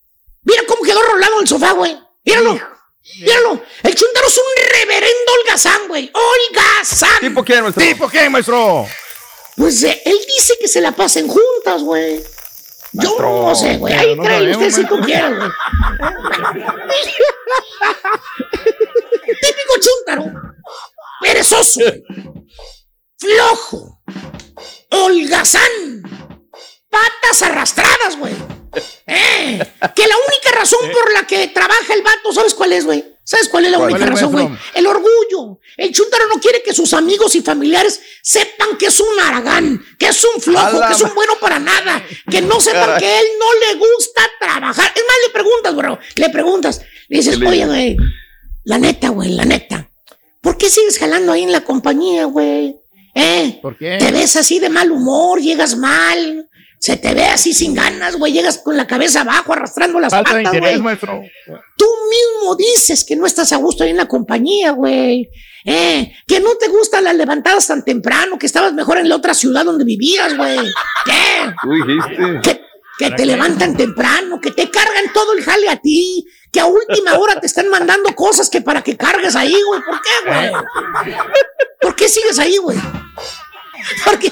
Mira cómo quedó rolado en el sofá, güey. Míralo. Míralo. El chuntaro es un reverendo holgazán, güey. Holgazán. ¿Tipo quién, maestro? ¿Tipo quién, maestro? Pues eh, él dice que se la pasen juntas, güey. Yo no sé, güey. Ahí no trae usted si tú quieres, güey. Típico chúntaro. Perezoso. Flojo. Holgazán. Patas arrastradas, güey. Eh, que la única razón por la que trabaja el vato, ¿sabes cuál es, güey? ¿Sabes cuál es la ¿Cuál única es, razón, güey? El orgullo. El chúntaro no quiere que sus amigos y familiares sepan que es un aragán, que es un flojo, que es un bueno para nada, que no sepan Caray. que él no le gusta trabajar. Es más, le preguntas, bro, le preguntas, le dices, ¿Qué le oye, güey, la neta, güey, la neta, ¿por qué sigues jalando ahí en la compañía, güey? ¿Eh? ¿Por qué? Te ves así de mal humor, llegas mal, se te ve así sin ganas, güey, llegas con la cabeza abajo arrastrando las Falta patas, interés, güey. maestro. Tú mismo dices que no estás a gusto ahí en la compañía, güey. Eh, que no te gustan las levantadas tan temprano, que estabas mejor en la otra ciudad donde vivías, güey. ¿Qué? Tú dijiste. Que, que te levantan temprano, que te cargan todo el jale a ti, que a última hora te están mandando cosas que para que cargues ahí, güey. ¿Por qué, güey? ¿Por qué sigues ahí, güey? Porque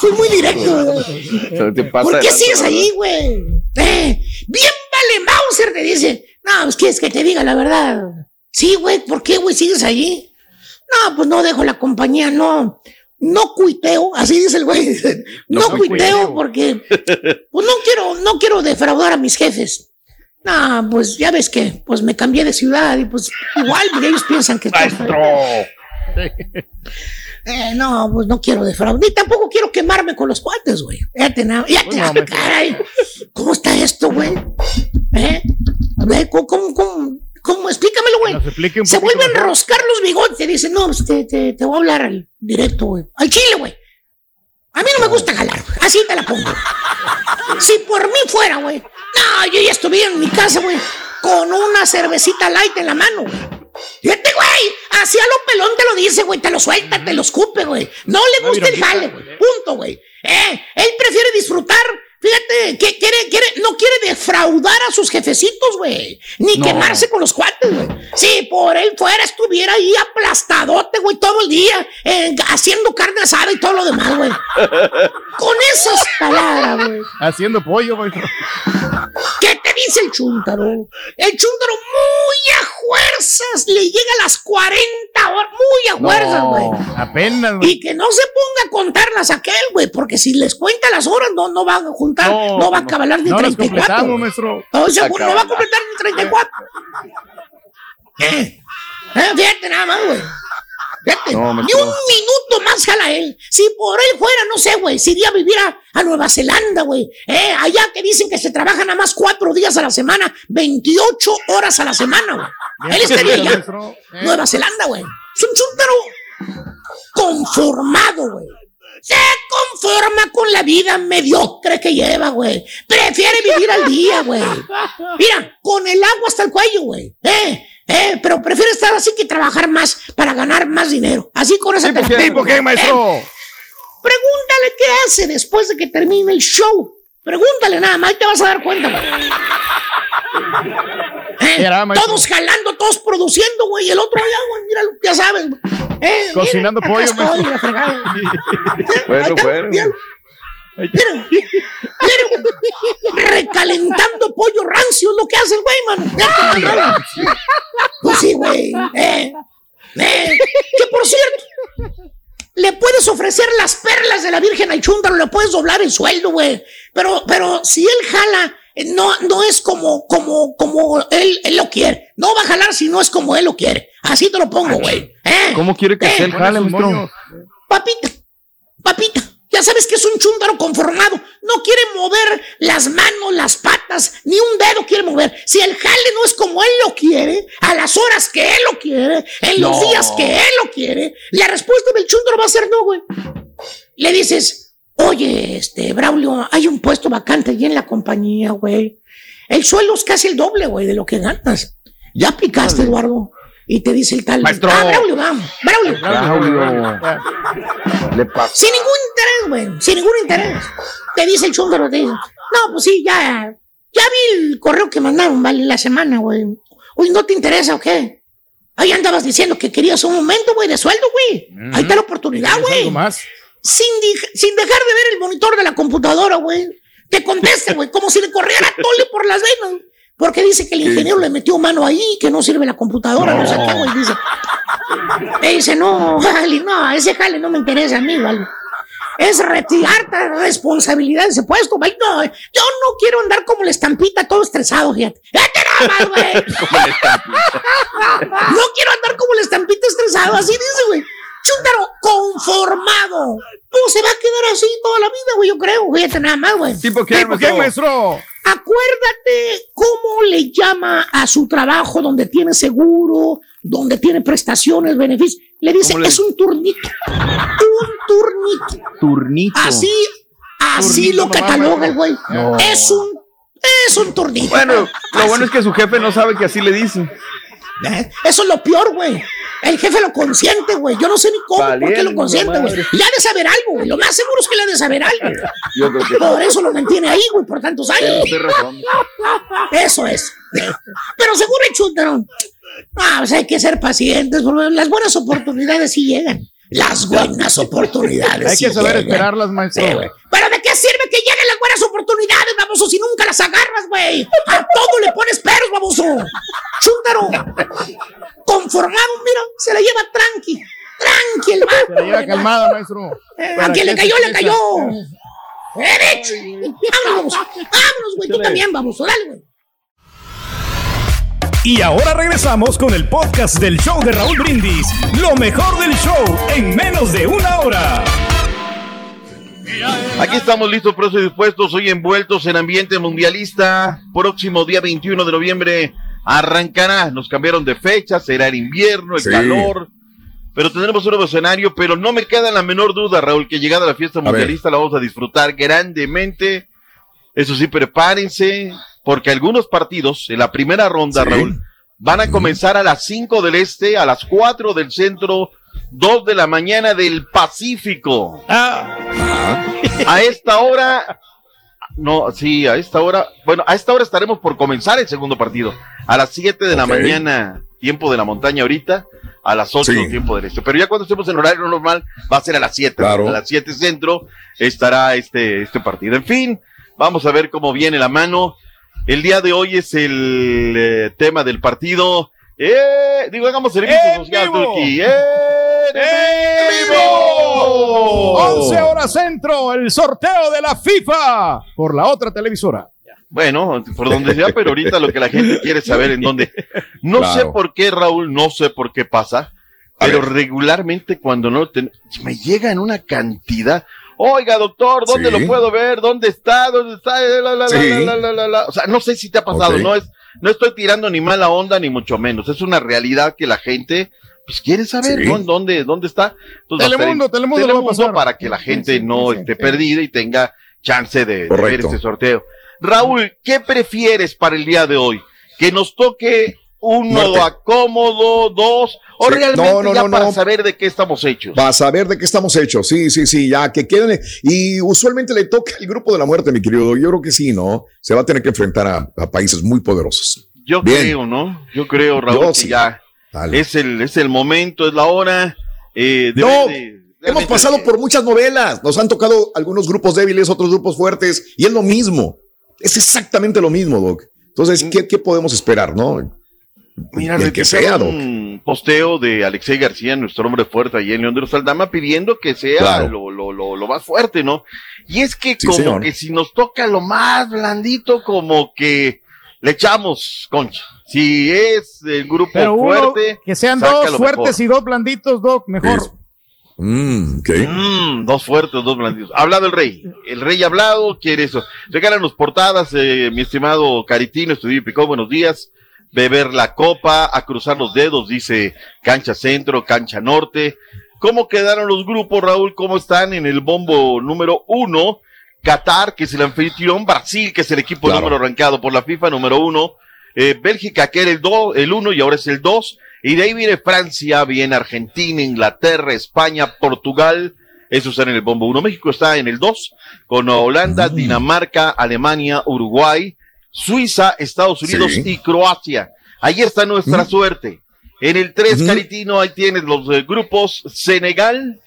fui muy directo, güey. ¿Por qué sigues ahí, güey? Eh, bien vale Mauser, te dice. No, pues quieres que te diga la verdad. Sí, güey, ¿por qué, güey, sigues ahí? No, pues no dejo la compañía, no. No cuiteo, así dice el güey. No, No cuiteo porque pues no quiero, no quiero defraudar a mis jefes. No, pues ya ves que pues me cambié de ciudad y pues igual porque ellos piensan que Eh, no, pues no quiero defraudar. Ni tampoco quiero quemarme con los cuates, güey. Fíjate, nada. Fíjate, ah, caray. ¿Cómo está esto, güey? ¿Eh? Ver, ¿cómo, cómo, cómo, cómo? Explícamelo, güey. Se vuelve a enroscar los bigotes. Te dice, no, pues te, te, te voy a hablar al directo, güey. Al chile, güey. A mí no me gusta jalar, güey. Así te la pongo. Si por mí fuera, güey. No, yo ya estuviera en mi casa, güey. Con una cervecita light en la mano, güey. Fíjate, güey. Así a lo pelón te lo dice, güey. Te lo suelta, te lo escupe, güey. No le gusta el jale, güey. Punto, güey. Eh, él prefiere disfrutar. Fíjate, que quiere, quiere, no quiere defraudar a sus jefecitos, güey. Ni No. quemarse con los cuates, güey. Si por él fuera, estuviera ahí aplastadote, güey, todo el día, eh, haciendo carne asada y todo lo demás, güey. Con esas palabras, güey. Haciendo pollo, maestro. ¿Qué te dice el chúntaro? El chúntaro muy ajuero fuerzas le llega a las 40 horas, muy a fuerzas, güey. apenas, güey. Y que no se ponga a contarlas aquel, güey, porque si les cuenta las horas, no, no va a juntar, no, va a cabalar ni No las 34. completamos, maestro. No, seguro no va a completar ni 34. Eh, eh, fíjate nada más, güey. Fíjate, No, ni un minuto más jala él. Si por él fuera, no sé, güey, se iría a vivir a, a Nueva Zelanda, güey. Eh, allá que dicen que se trabaja nada más cuatro días a la semana, 28 horas a la semana, güey. Él estaría allá. Eh. Nueva Zelanda, güey. Es un chúntaro conformado, güey. Se conforma con la vida mediocre que lleva, güey. Prefiere vivir al día, güey. Mira, con el agua hasta el cuello, güey. Eh, eh, pero prefiere estar así que trabajar más para ganar más dinero. Así con esa ¿Tipo qué, tipo qué, maestro? Pregúntale qué hace después de que termine el show. Pregúntale nada más y te vas a dar cuenta, güey. Eh, todos jalando, todos produciendo, güey. y El otro allá, güey, míralo, ya sabes. güey. Eh, Cocinando mira, pollo, estoy, fregada. Bueno, bueno. Mira, mira, güey. recalentando pollo rancio es lo que hace el güey, mano. Mano. Pues sí, güey. Eh, eh, que por cierto, le puedes ofrecer las perlas de la Virgen al chúndaro, le puedes doblar el sueldo, güey. Pero, pero si él jala, no, no es como, como, como él, él lo quiere. No va a jalar si no es como él lo quiere. Así te lo pongo, güey. ¿Eh? ¿Cómo quiere que Eh, sea el jale, maestro? Papita, papita, ya sabes que es un chúndaro conformado. No quiere mover las manos, las patas, ni un dedo quiere mover. Si el jale no es como él lo quiere, a las horas que él lo quiere, en los No. días que él lo quiere, la respuesta del chúndaro va a ser no, güey. Le dices, oye, este, Braulio, hay un puesto vacante allí en la compañía, güey. El sueldo es casi el doble, güey, de lo que ganas. Ya aplicaste, Eduardo. Y te dice el tal. Maestro. Ah, Braulio, vamos. Braulio. Braulio. Le pasa. Sin ningún interés, güey. Sin ningún interés. Te dice el chúndaro, te dice, no, pues sí, ya, ya vi el correo que mandaron, vale, la semana, güey. Uy, ¿no te interesa o qué? Ahí andabas diciendo que querías un momento, güey, de sueldo, güey. Ahí está la oportunidad, ¿Quieres güey. algo más? Sin, sin dejar de ver el monitor de la computadora, güey. Te contesta, güey, como si le corriera tole por las venas. Porque dice que el ingeniero le metió mano ahí, que no sirve la computadora, no, sé qué, güey. Dice, me dice, no, vale, no, ese jale no me interesa a mí, vale. Es retirar responsabilidad de ese puesto, güey. No, yo no quiero andar como la estampita todo estresado, fíjate. Fíjate nada más, güey. No quiero andar como la estampita estresado, así dice, güey. Chúntaro, conformado. No se va a quedar así toda la vida, güey, yo creo. Fíjate nada más, güey. ¿Tipo qué, ¿Tipo qué, maestro? Acuérdate cómo le llama a su trabajo donde tiene seguro, donde tiene prestaciones, beneficios. Le dice, ¿Cómo le- es un turnito. Un turnito. Turnito. Así, así Turnito lo cataloga el güey. No. Es un, es un turnito. Bueno, lo Así. bueno es que su jefe no sabe que así le dicen. ¿Eh? Eso es lo peor, güey. El jefe lo consiente, güey. Yo no sé ni cómo, por qué lo consiente, güey. Le ha de saber algo, güey. Lo más seguro es que le ha de saber algo. Yo creo que Por eso lo mantiene ahí, güey, por tantos años. razón. Eso es. Pero seguro el chúntaro. Ah, pues hay que ser pacientes, porque las buenas oportunidades sí llegan. Las buenas oportunidades. Hay que saber esperarlas, maestro. Sí. Pero ¿de qué sirve que lleguen las buenas oportunidades, baboso, si nunca las agarras, güey? A todo le pones peros, baboso. Chúntaro. Conformado, mira, se la lleva tranqui. Tranqui el Se la lleva calmada, maestro. Eh, ¿Para a quien le cayó, le cayó. estresa? Eh. Vámonos, vámonos, güey. Tú también, vamos. Dale, güey. Y ahora regresamos con el podcast del show de Raúl Brindis. Lo mejor del show en menos de una hora. Aquí estamos listos, presos y dispuestos, hoy envueltos en ambiente mundialista. Próximo día 21 de noviembre arrancará. Nos cambiaron de fecha, será el invierno, el Sí. calor. Pero tendremos un nuevo escenario, pero no me queda la menor duda, Raúl, que llegada la fiesta mundialista la vamos a disfrutar grandemente. Eso sí, prepárense, porque algunos partidos en la primera ronda, Sí. Raúl, van a comenzar a las 5 del este, a las 4 del centro, 2 de la mañana del Pacífico. A esta hora, no, sí, a esta hora, bueno, a esta hora estaremos por comenzar el segundo partido. A las 7 de la mañana, tiempo de la montaña ahorita, a las 8 Sí. tiempo del este. Pero ya cuando estemos en horario normal, va a ser a las 7. Claro. A las 7 centro estará este, este partido. En fin, vamos a ver cómo viene la mano. El día de hoy es el eh, tema del partido ¡Eh! Digo, hagamos servicio social, Turki. ¡Eh! ¡En vivo! 11 horas centro, el sorteo de la FIFA por la otra televisora. Bueno, por donde sea, pero ahorita lo que la gente quiere saber en dónde. No Claro. sé por qué, Raúl, no sé por qué pasa, pero regularmente cuando no ten- me llega en una cantidad. Oiga, doctor, ¿dónde Sí. lo puedo ver? ¿Dónde está? ¿Dónde está? La, la, la, Sí. la, la, la, la. O sea, no sé si te ha pasado, no es, no estoy tirando ni mala onda ni mucho menos. Es una realidad que la gente pues quiere saber Sí. ¿no? en dónde, dónde está. Entonces, Telemundo, Telemundo lo va a pasar. para que la gente no esté perdida y tenga chance de, de ver este sorteo. Raúl, ¿qué prefieres para el día de hoy? ¿Que nos toque uno Muerte. acómodo, dos, o Sí. realmente No, no, ya no, para saber de qué estamos hechos? Para saber de qué estamos hechos. Sí, sí, sí, ya que queden. Y usualmente le toca el grupo de la muerte, mi querido. Yo creo que sí, ¿no? Se va a tener que enfrentar a, a países muy poderosos. Yo Bien. creo, ¿no? Yo creo, Raúl, Yo que sí. ya Dale. es el, es el momento, es la hora. Eh, de No, de- Hemos pasado por muchas novelas. Nos han tocado algunos grupos débiles, otros grupos fuertes, y es lo mismo. Es exactamente lo mismo, Doc. Entonces, ¿qué, qué podemos esperar, no? Mira, el que sea, Doc. un posteo de Alexei García, nuestro hombre fuerte ahí en León de los Aldama, pidiendo que sea Claro. lo, lo, lo, lo más fuerte, ¿no? Y es que Sí, como señor. que si nos toca lo más blandito, como que le echamos concha. Si es el grupo Pero uno, fuerte, que sean dos fuertes mejor. y dos blanditos, Doc, mejor. Mm, ok. Mm, dos fuertes, dos blanditos. Ha hablado el rey. El rey ha hablado, quiere eso. Regálanos portadas, eh, mi estimado Caritino, estudio Picó, buenos días. Beber la copa, a cruzar los dedos, dice cancha centro, cancha norte. ¿Cómo quedaron los grupos, Raúl? ¿Cómo están en el bombo número uno? Qatar, que es el anfitrión, Brasil, que es el equipo Claro. número arrancado por la FIFA, número uno, eh, Bélgica, que era el, do, el uno y ahora es el dos, y de ahí viene Francia, viene Argentina, Inglaterra, España, Portugal, esos están en el bombo uno. México está en el dos, con Holanda, Dinamarca, Alemania, Uruguay, Suiza, Estados Unidos Sí. y Croacia. Ahí está nuestra suerte. En el 3, Ujú. Caritino, ahí tienes los eh, grupos Senegal,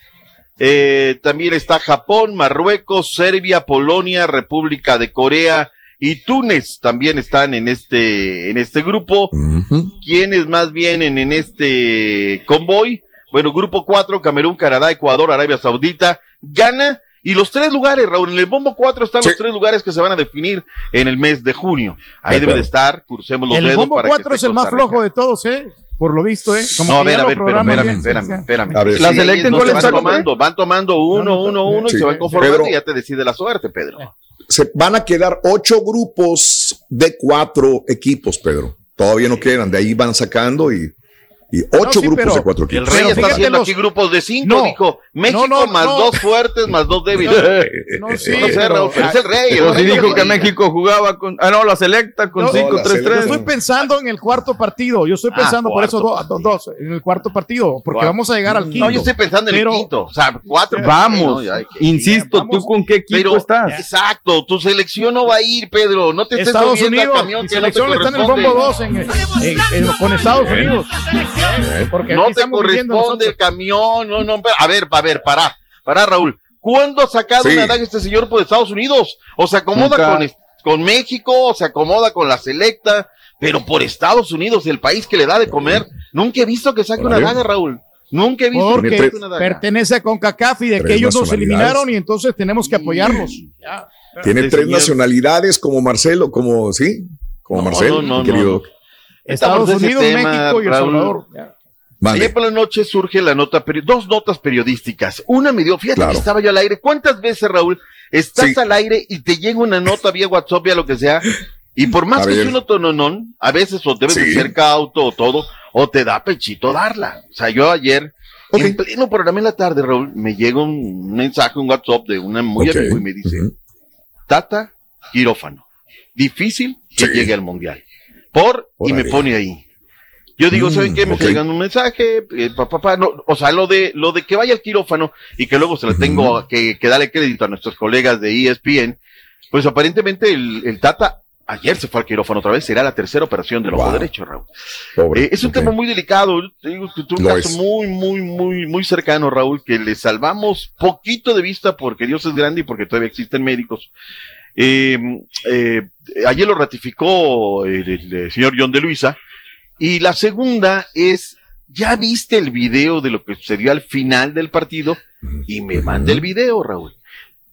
eh, también está Japón, Marruecos, Serbia, Polonia, República de Corea y Túnez también están en este, en este grupo. Ujú. ¿Quiénes más vienen en este convoy? Bueno, grupo 4, Camerún, Canadá, Ecuador, Arabia Saudita, Ghana y los tres lugares, Raúl. En el bombo 4 están Sí. los tres lugares que se van a definir en el mes de junio. Ahí De debe de estar, crucemos los El dedos bombo para que 4 esté es el más flojo de todos, ¿eh? Por lo visto, ¿eh? Como No, a ver, a ver, pero espérame, espérame, espérame. A ver, La Sí, selecta en no van tomando, van tomando uno, No, no, uno, uno y se van conformando Pedro. y ya te decide la suerte, Pedro. Se van a quedar ocho grupos de cuatro equipos, Pedro. Todavía no quedan. De ahí van sacando y, y ocho sí, grupos pero- de cuatro El equipos. rey Pero está haciendo los- aquí grupos de cinco, No. dijo México No, no, más no. dos fuertes más dos débiles. No, sí, no sé, pero- Raúl, pero es el rey. Pero el sí dijo que. México jugaba con. Ah, no, la selecta con No, la 5-3-3. Yo selecta. estoy pensando en el cuarto partido. Yo estoy Ah, pensando por eso dos, dos, dos, en el cuarto partido, porque Cuarto. vamos a llegar al quinto. No, yo estoy pensando en Pero- el quinto. O sea, cuatro. Vamos. No, ya, que- Insisto, vamos. ¿tú con qué equipo Pero, estás? exacto, tu selección no va a ir, Pedro. No te estés Estados Unidos, camión mi selección está en el bombo 2 en, en- en- con Estados Unidos. Porque No te corresponde el camión. No, no. A ver, a ver, para. Para, Raúl. ¿Cuándo ha sacado Sí. una medalla este señor por Estados Unidos? O se acomoda con, con México, o se acomoda con la selecta, pero por Estados Unidos, el país que le da de comer. Nunca he visto que saque una daga, Raúl. Nunca he visto que Porque saque una daga. pertenece a CONCACAF y de que ellos nos eliminaron y entonces tenemos que apoyarlos. Ya. Tiene Sí, tres señor. nacionalidades como Marcelo, como, sí, como No, Marcelo, no, no, querido. Estados Unidos, tema, México y El. Salvador. Mande. Ayer por la noche surge la nota, dos notas periodísticas. Una me dio, fíjate Claro. que estaba yo al aire. ¿Cuántas veces, Raúl, estás Sí. al aire y te llega una nota vía WhatsApp, vía lo que sea? Y por más A que ver. sea un tononón, a veces o debes de ser cauto o todo, o te da pechito darla. O sea, yo ayer, Ok. en pleno programa en la tarde, Raúl, me llega un mensaje, un WhatsApp de una muy Ok. amigo y me dice. Tata, quirófano. Difícil que Sí. llegue al mundial. Por, y me pone ahí. Yo digo, Mm, ¿saben qué? Me ok. está llegando un mensaje, eh, pa, pa, pa, no, o sea, lo de, lo de que vaya al quirófano y que luego se le tengo que, que darle crédito a nuestros colegas de ESPN, pues aparentemente el, el Tata ayer se fue al quirófano otra vez, será la tercera operación del ojo Wow. derecho, Raúl. Pobre. Eh, es un tema muy delicado, te digo que tuve un Lo caso es. muy, muy, muy, muy cercano, Raúl, que le salvamos poquito de vista porque Dios es grande y porque todavía existen médicos. Eh, ayer lo ratificó el, el, el señor John de Luisa, Y la segunda es, ¿ya viste el video de lo que sucedió al final del partido? Y me manda el video, Raúl.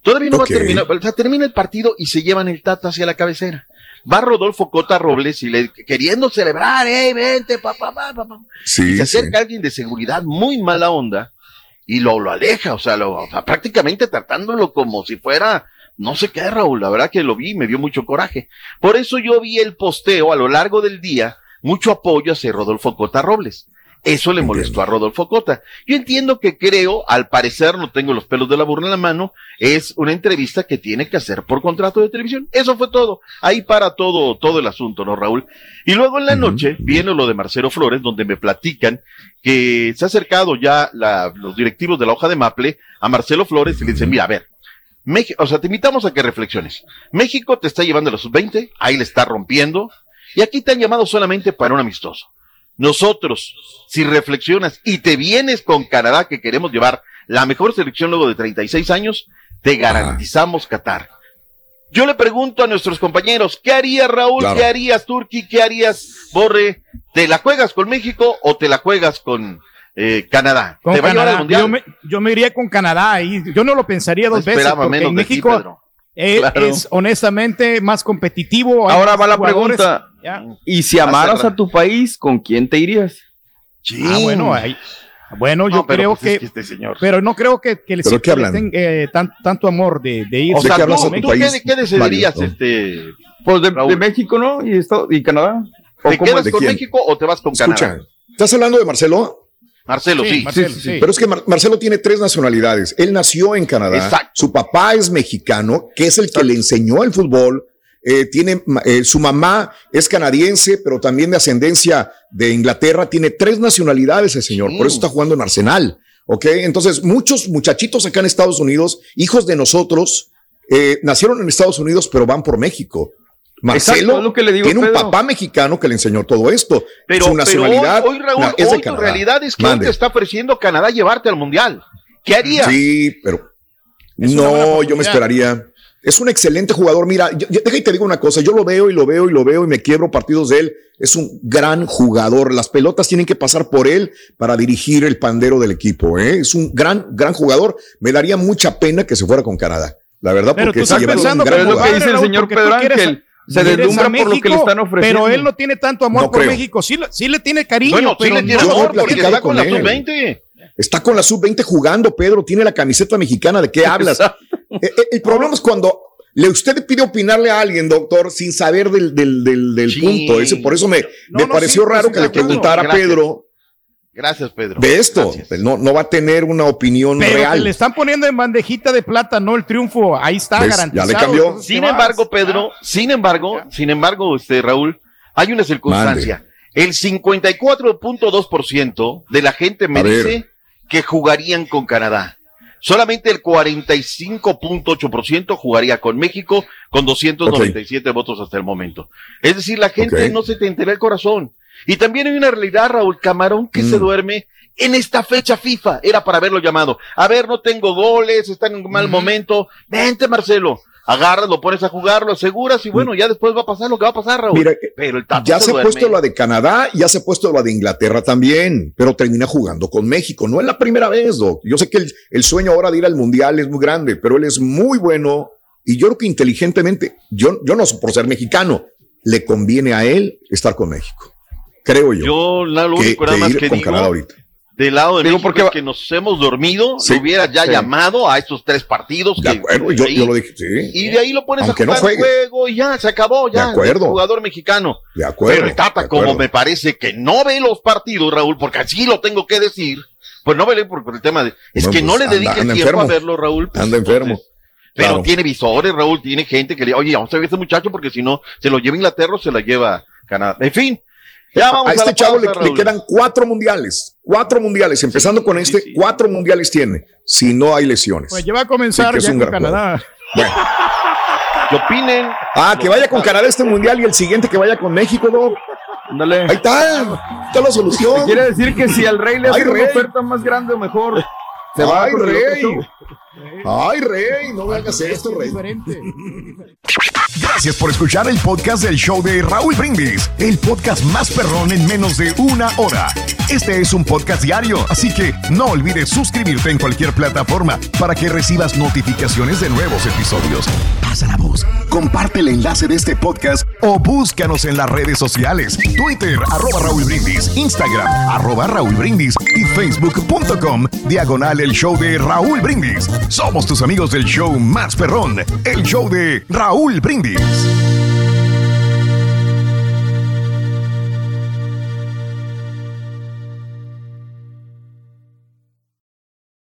Todavía no va a terminar, o sea, termina el partido y se llevan el Tata hacia la cabecera. Va Rodolfo Cota Robles y le queriendo celebrar, ¡eh, vente, papá, papá, papá! Sí, y se sí. acerca alguien de seguridad muy mala onda y lo, lo aleja, o sea, lo, o sea, prácticamente tratándolo como si fuera, no sé qué, Raúl, la verdad que lo vi y me dio mucho coraje. Por eso yo vi el posteo a lo largo del día, mucho apoyo hacia Rodolfo Cota Robles. Eso le molestó a Rodolfo Cota. Yo entiendo que creo, al parecer, no tengo los pelos de la burla en la mano, es una entrevista que tiene que hacer por contrato de televisión. Eso fue todo. Ahí para todo, todo el asunto, ¿no, Raúl? Y luego en la noche viene lo de Marcelo Flores, donde me platican que se ha acercado ya la- los directivos de la hoja de Maple a Marcelo Flores y le dicen, mira, a ver, México, o sea, te invitamos a que reflexiones. México te está llevando a los sub-20, ahí le está rompiendo, y aquí te han llamado solamente para un amistoso. Nosotros, si reflexionas y te vienes con Canadá, que queremos llevar la mejor selección luego de 36 años, te garantizamos Qatar. Yo le pregunto a nuestros compañeros, ¿qué harías Raúl? Claro. ¿Qué harías Turki? ¿Qué harías Borre? ¿Te la juegas con México o te la juegas con eh, Canadá? Con ¿Te va a llevar al mundial? Yo me, yo me iría con Canadá y yo no lo pensaría dos No veces porque menos en de ti, México Pedro. eh, Claro. es honestamente más competitivo. Ahora va la pregunta. Ya. Y si amaras a tu país, ¿con quién te irías? Ah, bueno, ahí- bueno, yo No, creo pues es que, este señor- pero no creo que, que les den, eh, tan- tanto amor de, de ir. O sea, hablas tú- a tu tú país, ¿Qué, qué decidirías, Mario? este? Pues de, de México, ¿no? Y, esto, y Canadá. ¿O ¿Te cómo quedas con quién? México o te vas con Escucha, Canadá? ¿estás hablando de Marcelo? Marcelo, sí. Marcelo, sí. Pero es que Mar- Marcelo tiene tres nacionalidades. Él nació en Canadá. Exacto. Su papá es mexicano, que es el que le enseñó el fútbol. Eh, tiene, eh, su mamá es canadiense, pero también de ascendencia de Inglaterra. Tiene tres nacionalidades el señor. Sí. Por eso está jugando en Arsenal. ¿Ok? Entonces, muchos muchachitos acá en Estados Unidos, hijos de nosotros, eh, nacieron en Estados Unidos, pero van por México. Marcelo Exacto, es lo que le digo, tiene un Pedro. papá mexicano que le enseñó todo esto. Pero, su pero hoy, hoy, Raúl, na- es de hoy tu realidad es que Mande. hoy te está ofreciendo Canadá llevarte al Mundial. ¿Qué harías? Sí, pero Es no, yo me esperaría. Es un excelente jugador. Mira, yo, yo- deja y te digo una cosa. Yo lo veo y lo veo y lo veo y me quiebro partidos de él. Es un gran jugador. Las pelotas tienen que pasar por él para dirigir el pandero del equipo. ¿eh? Es un gran, gran jugador. Me daría mucha pena que se fuera con Canadá. La verdad, Pero porque tú estás pensando un Pero gran es lo que jugador. dice el señor Pedro Ángel. Se deslumbra a por lo que le México, están ofreciendo. Pero él no tiene tanto amor No por creo. México. Sí, sí le tiene cariño, Bueno, sí pero le tiene no- amor porque está con la él. sub-20. Está con la sub-20 jugando, Pedro. Tiene la camiseta mexicana. ¿De qué hablas? Eh, eh, el problema es cuando le usted pide opinarle a alguien, doctor, sin saber del, del, del, del Sí. punto. Ese, por eso me, No, me no, pareció sí, raro sí, que le preguntara a Gracias. Pedro Gracias, Pedro. de esto. Gracias. Pues No, no va a tener una opinión Pero que real. le están poniendo en bandejita de plata, no el triunfo. Ahí está ¿Ves? Ya garantizado. le cambió. Entonces, Sin embargo, Pedro, sin embargo, sin embargo, este Raúl, hay una circunstancia. El 54.2% de la gente me A ver. dice que jugarían con Canadá. Solamente el 45.8% jugaría con México con 297 votos hasta el momento. Es decir, la gente no se te entera el corazón. Y también hay una realidad, Raúl Camarón, que Mm. se duerme en esta fecha FIFA. Era para haberlo llamado. A ver, no tengo goles, está en un mal momento. Vente, Marcelo. Agarras, lo pones a jugar, lo aseguras y bueno, ya después va a pasar lo que va a pasar, Raúl. Mira, Pero el Ya se ha duerme. puesto la de Canadá, ya se ha puesto la de Inglaterra también, pero termina jugando con México. No es la primera vez, Doc. Yo sé que el, el sueño ahora de ir al Mundial es muy grande, pero él es muy bueno y yo creo que inteligentemente, yo, yo no sé por ser mexicano, le conviene a él estar con México. Creo yo. Yo la- lo que, único nada más ir que con digo, Canadá ahorita. del lado de Digo, México porque es que nos hemos dormido, Sí. lo hubiera ya Sí. llamado a estos tres partidos. De que- acuerdo, yo, ahí- yo lo dije, sí. Y de ahí lo pones Aunque a no jugar el juegue. juego y ya, se acabó, ya. De acuerdo. el Jugador mexicano. De acuerdo. Pero el Tata, de acuerdo. como me parece que no ve los partidos, Raúl, porque así lo tengo que decir, pues no ve por, por el tema de. Es No, que no pues le dedique anda tiempo enfermo. a verlo, Raúl. pues, Anda enfermo. entonces, pero Claro. tiene visores, Raúl, tiene gente que le oye, vamos a ver a este muchacho porque si no, se lo lleva a Inglaterra o se la lleva Canadá. En fin, ya vamos a a, este chavo pausa, le, quedan cuatro mundiales, cuatro mundiales, empezando con este, cuatro mundiales tiene, si no hay lesiones. Pues ya va a comenzar Sí, que es ya un con Canadá. Bueno. ¿Qué opinen? Ah, que vaya con Canadá este mundial y el siguiente que vaya con México, ¿no? Ándale. Ahí está, ahí está la solución. Quiere decir que si al rey le hace una oferta más grande o mejor, se va Ay, con el rey. Ay, Rey, no me hagas esto, Rey. Gracias por escuchar el podcast del show de Raúl Brindis, el podcast más perrón en menos de una hora. Este es un podcast diario, así que no olvides suscribirte en cualquier plataforma para que recibas notificaciones de nuevos episodios. Pasa la voz, comparte el enlace de este podcast o búscanos en las redes sociales, Twitter, arroba Raúl Brindis, Instagram, arroba Raúl Brindis y facebook.com, diagonal el show de Raúl Brindis. Somos tus amigos del show más perrón, el show de Raúl Brindis.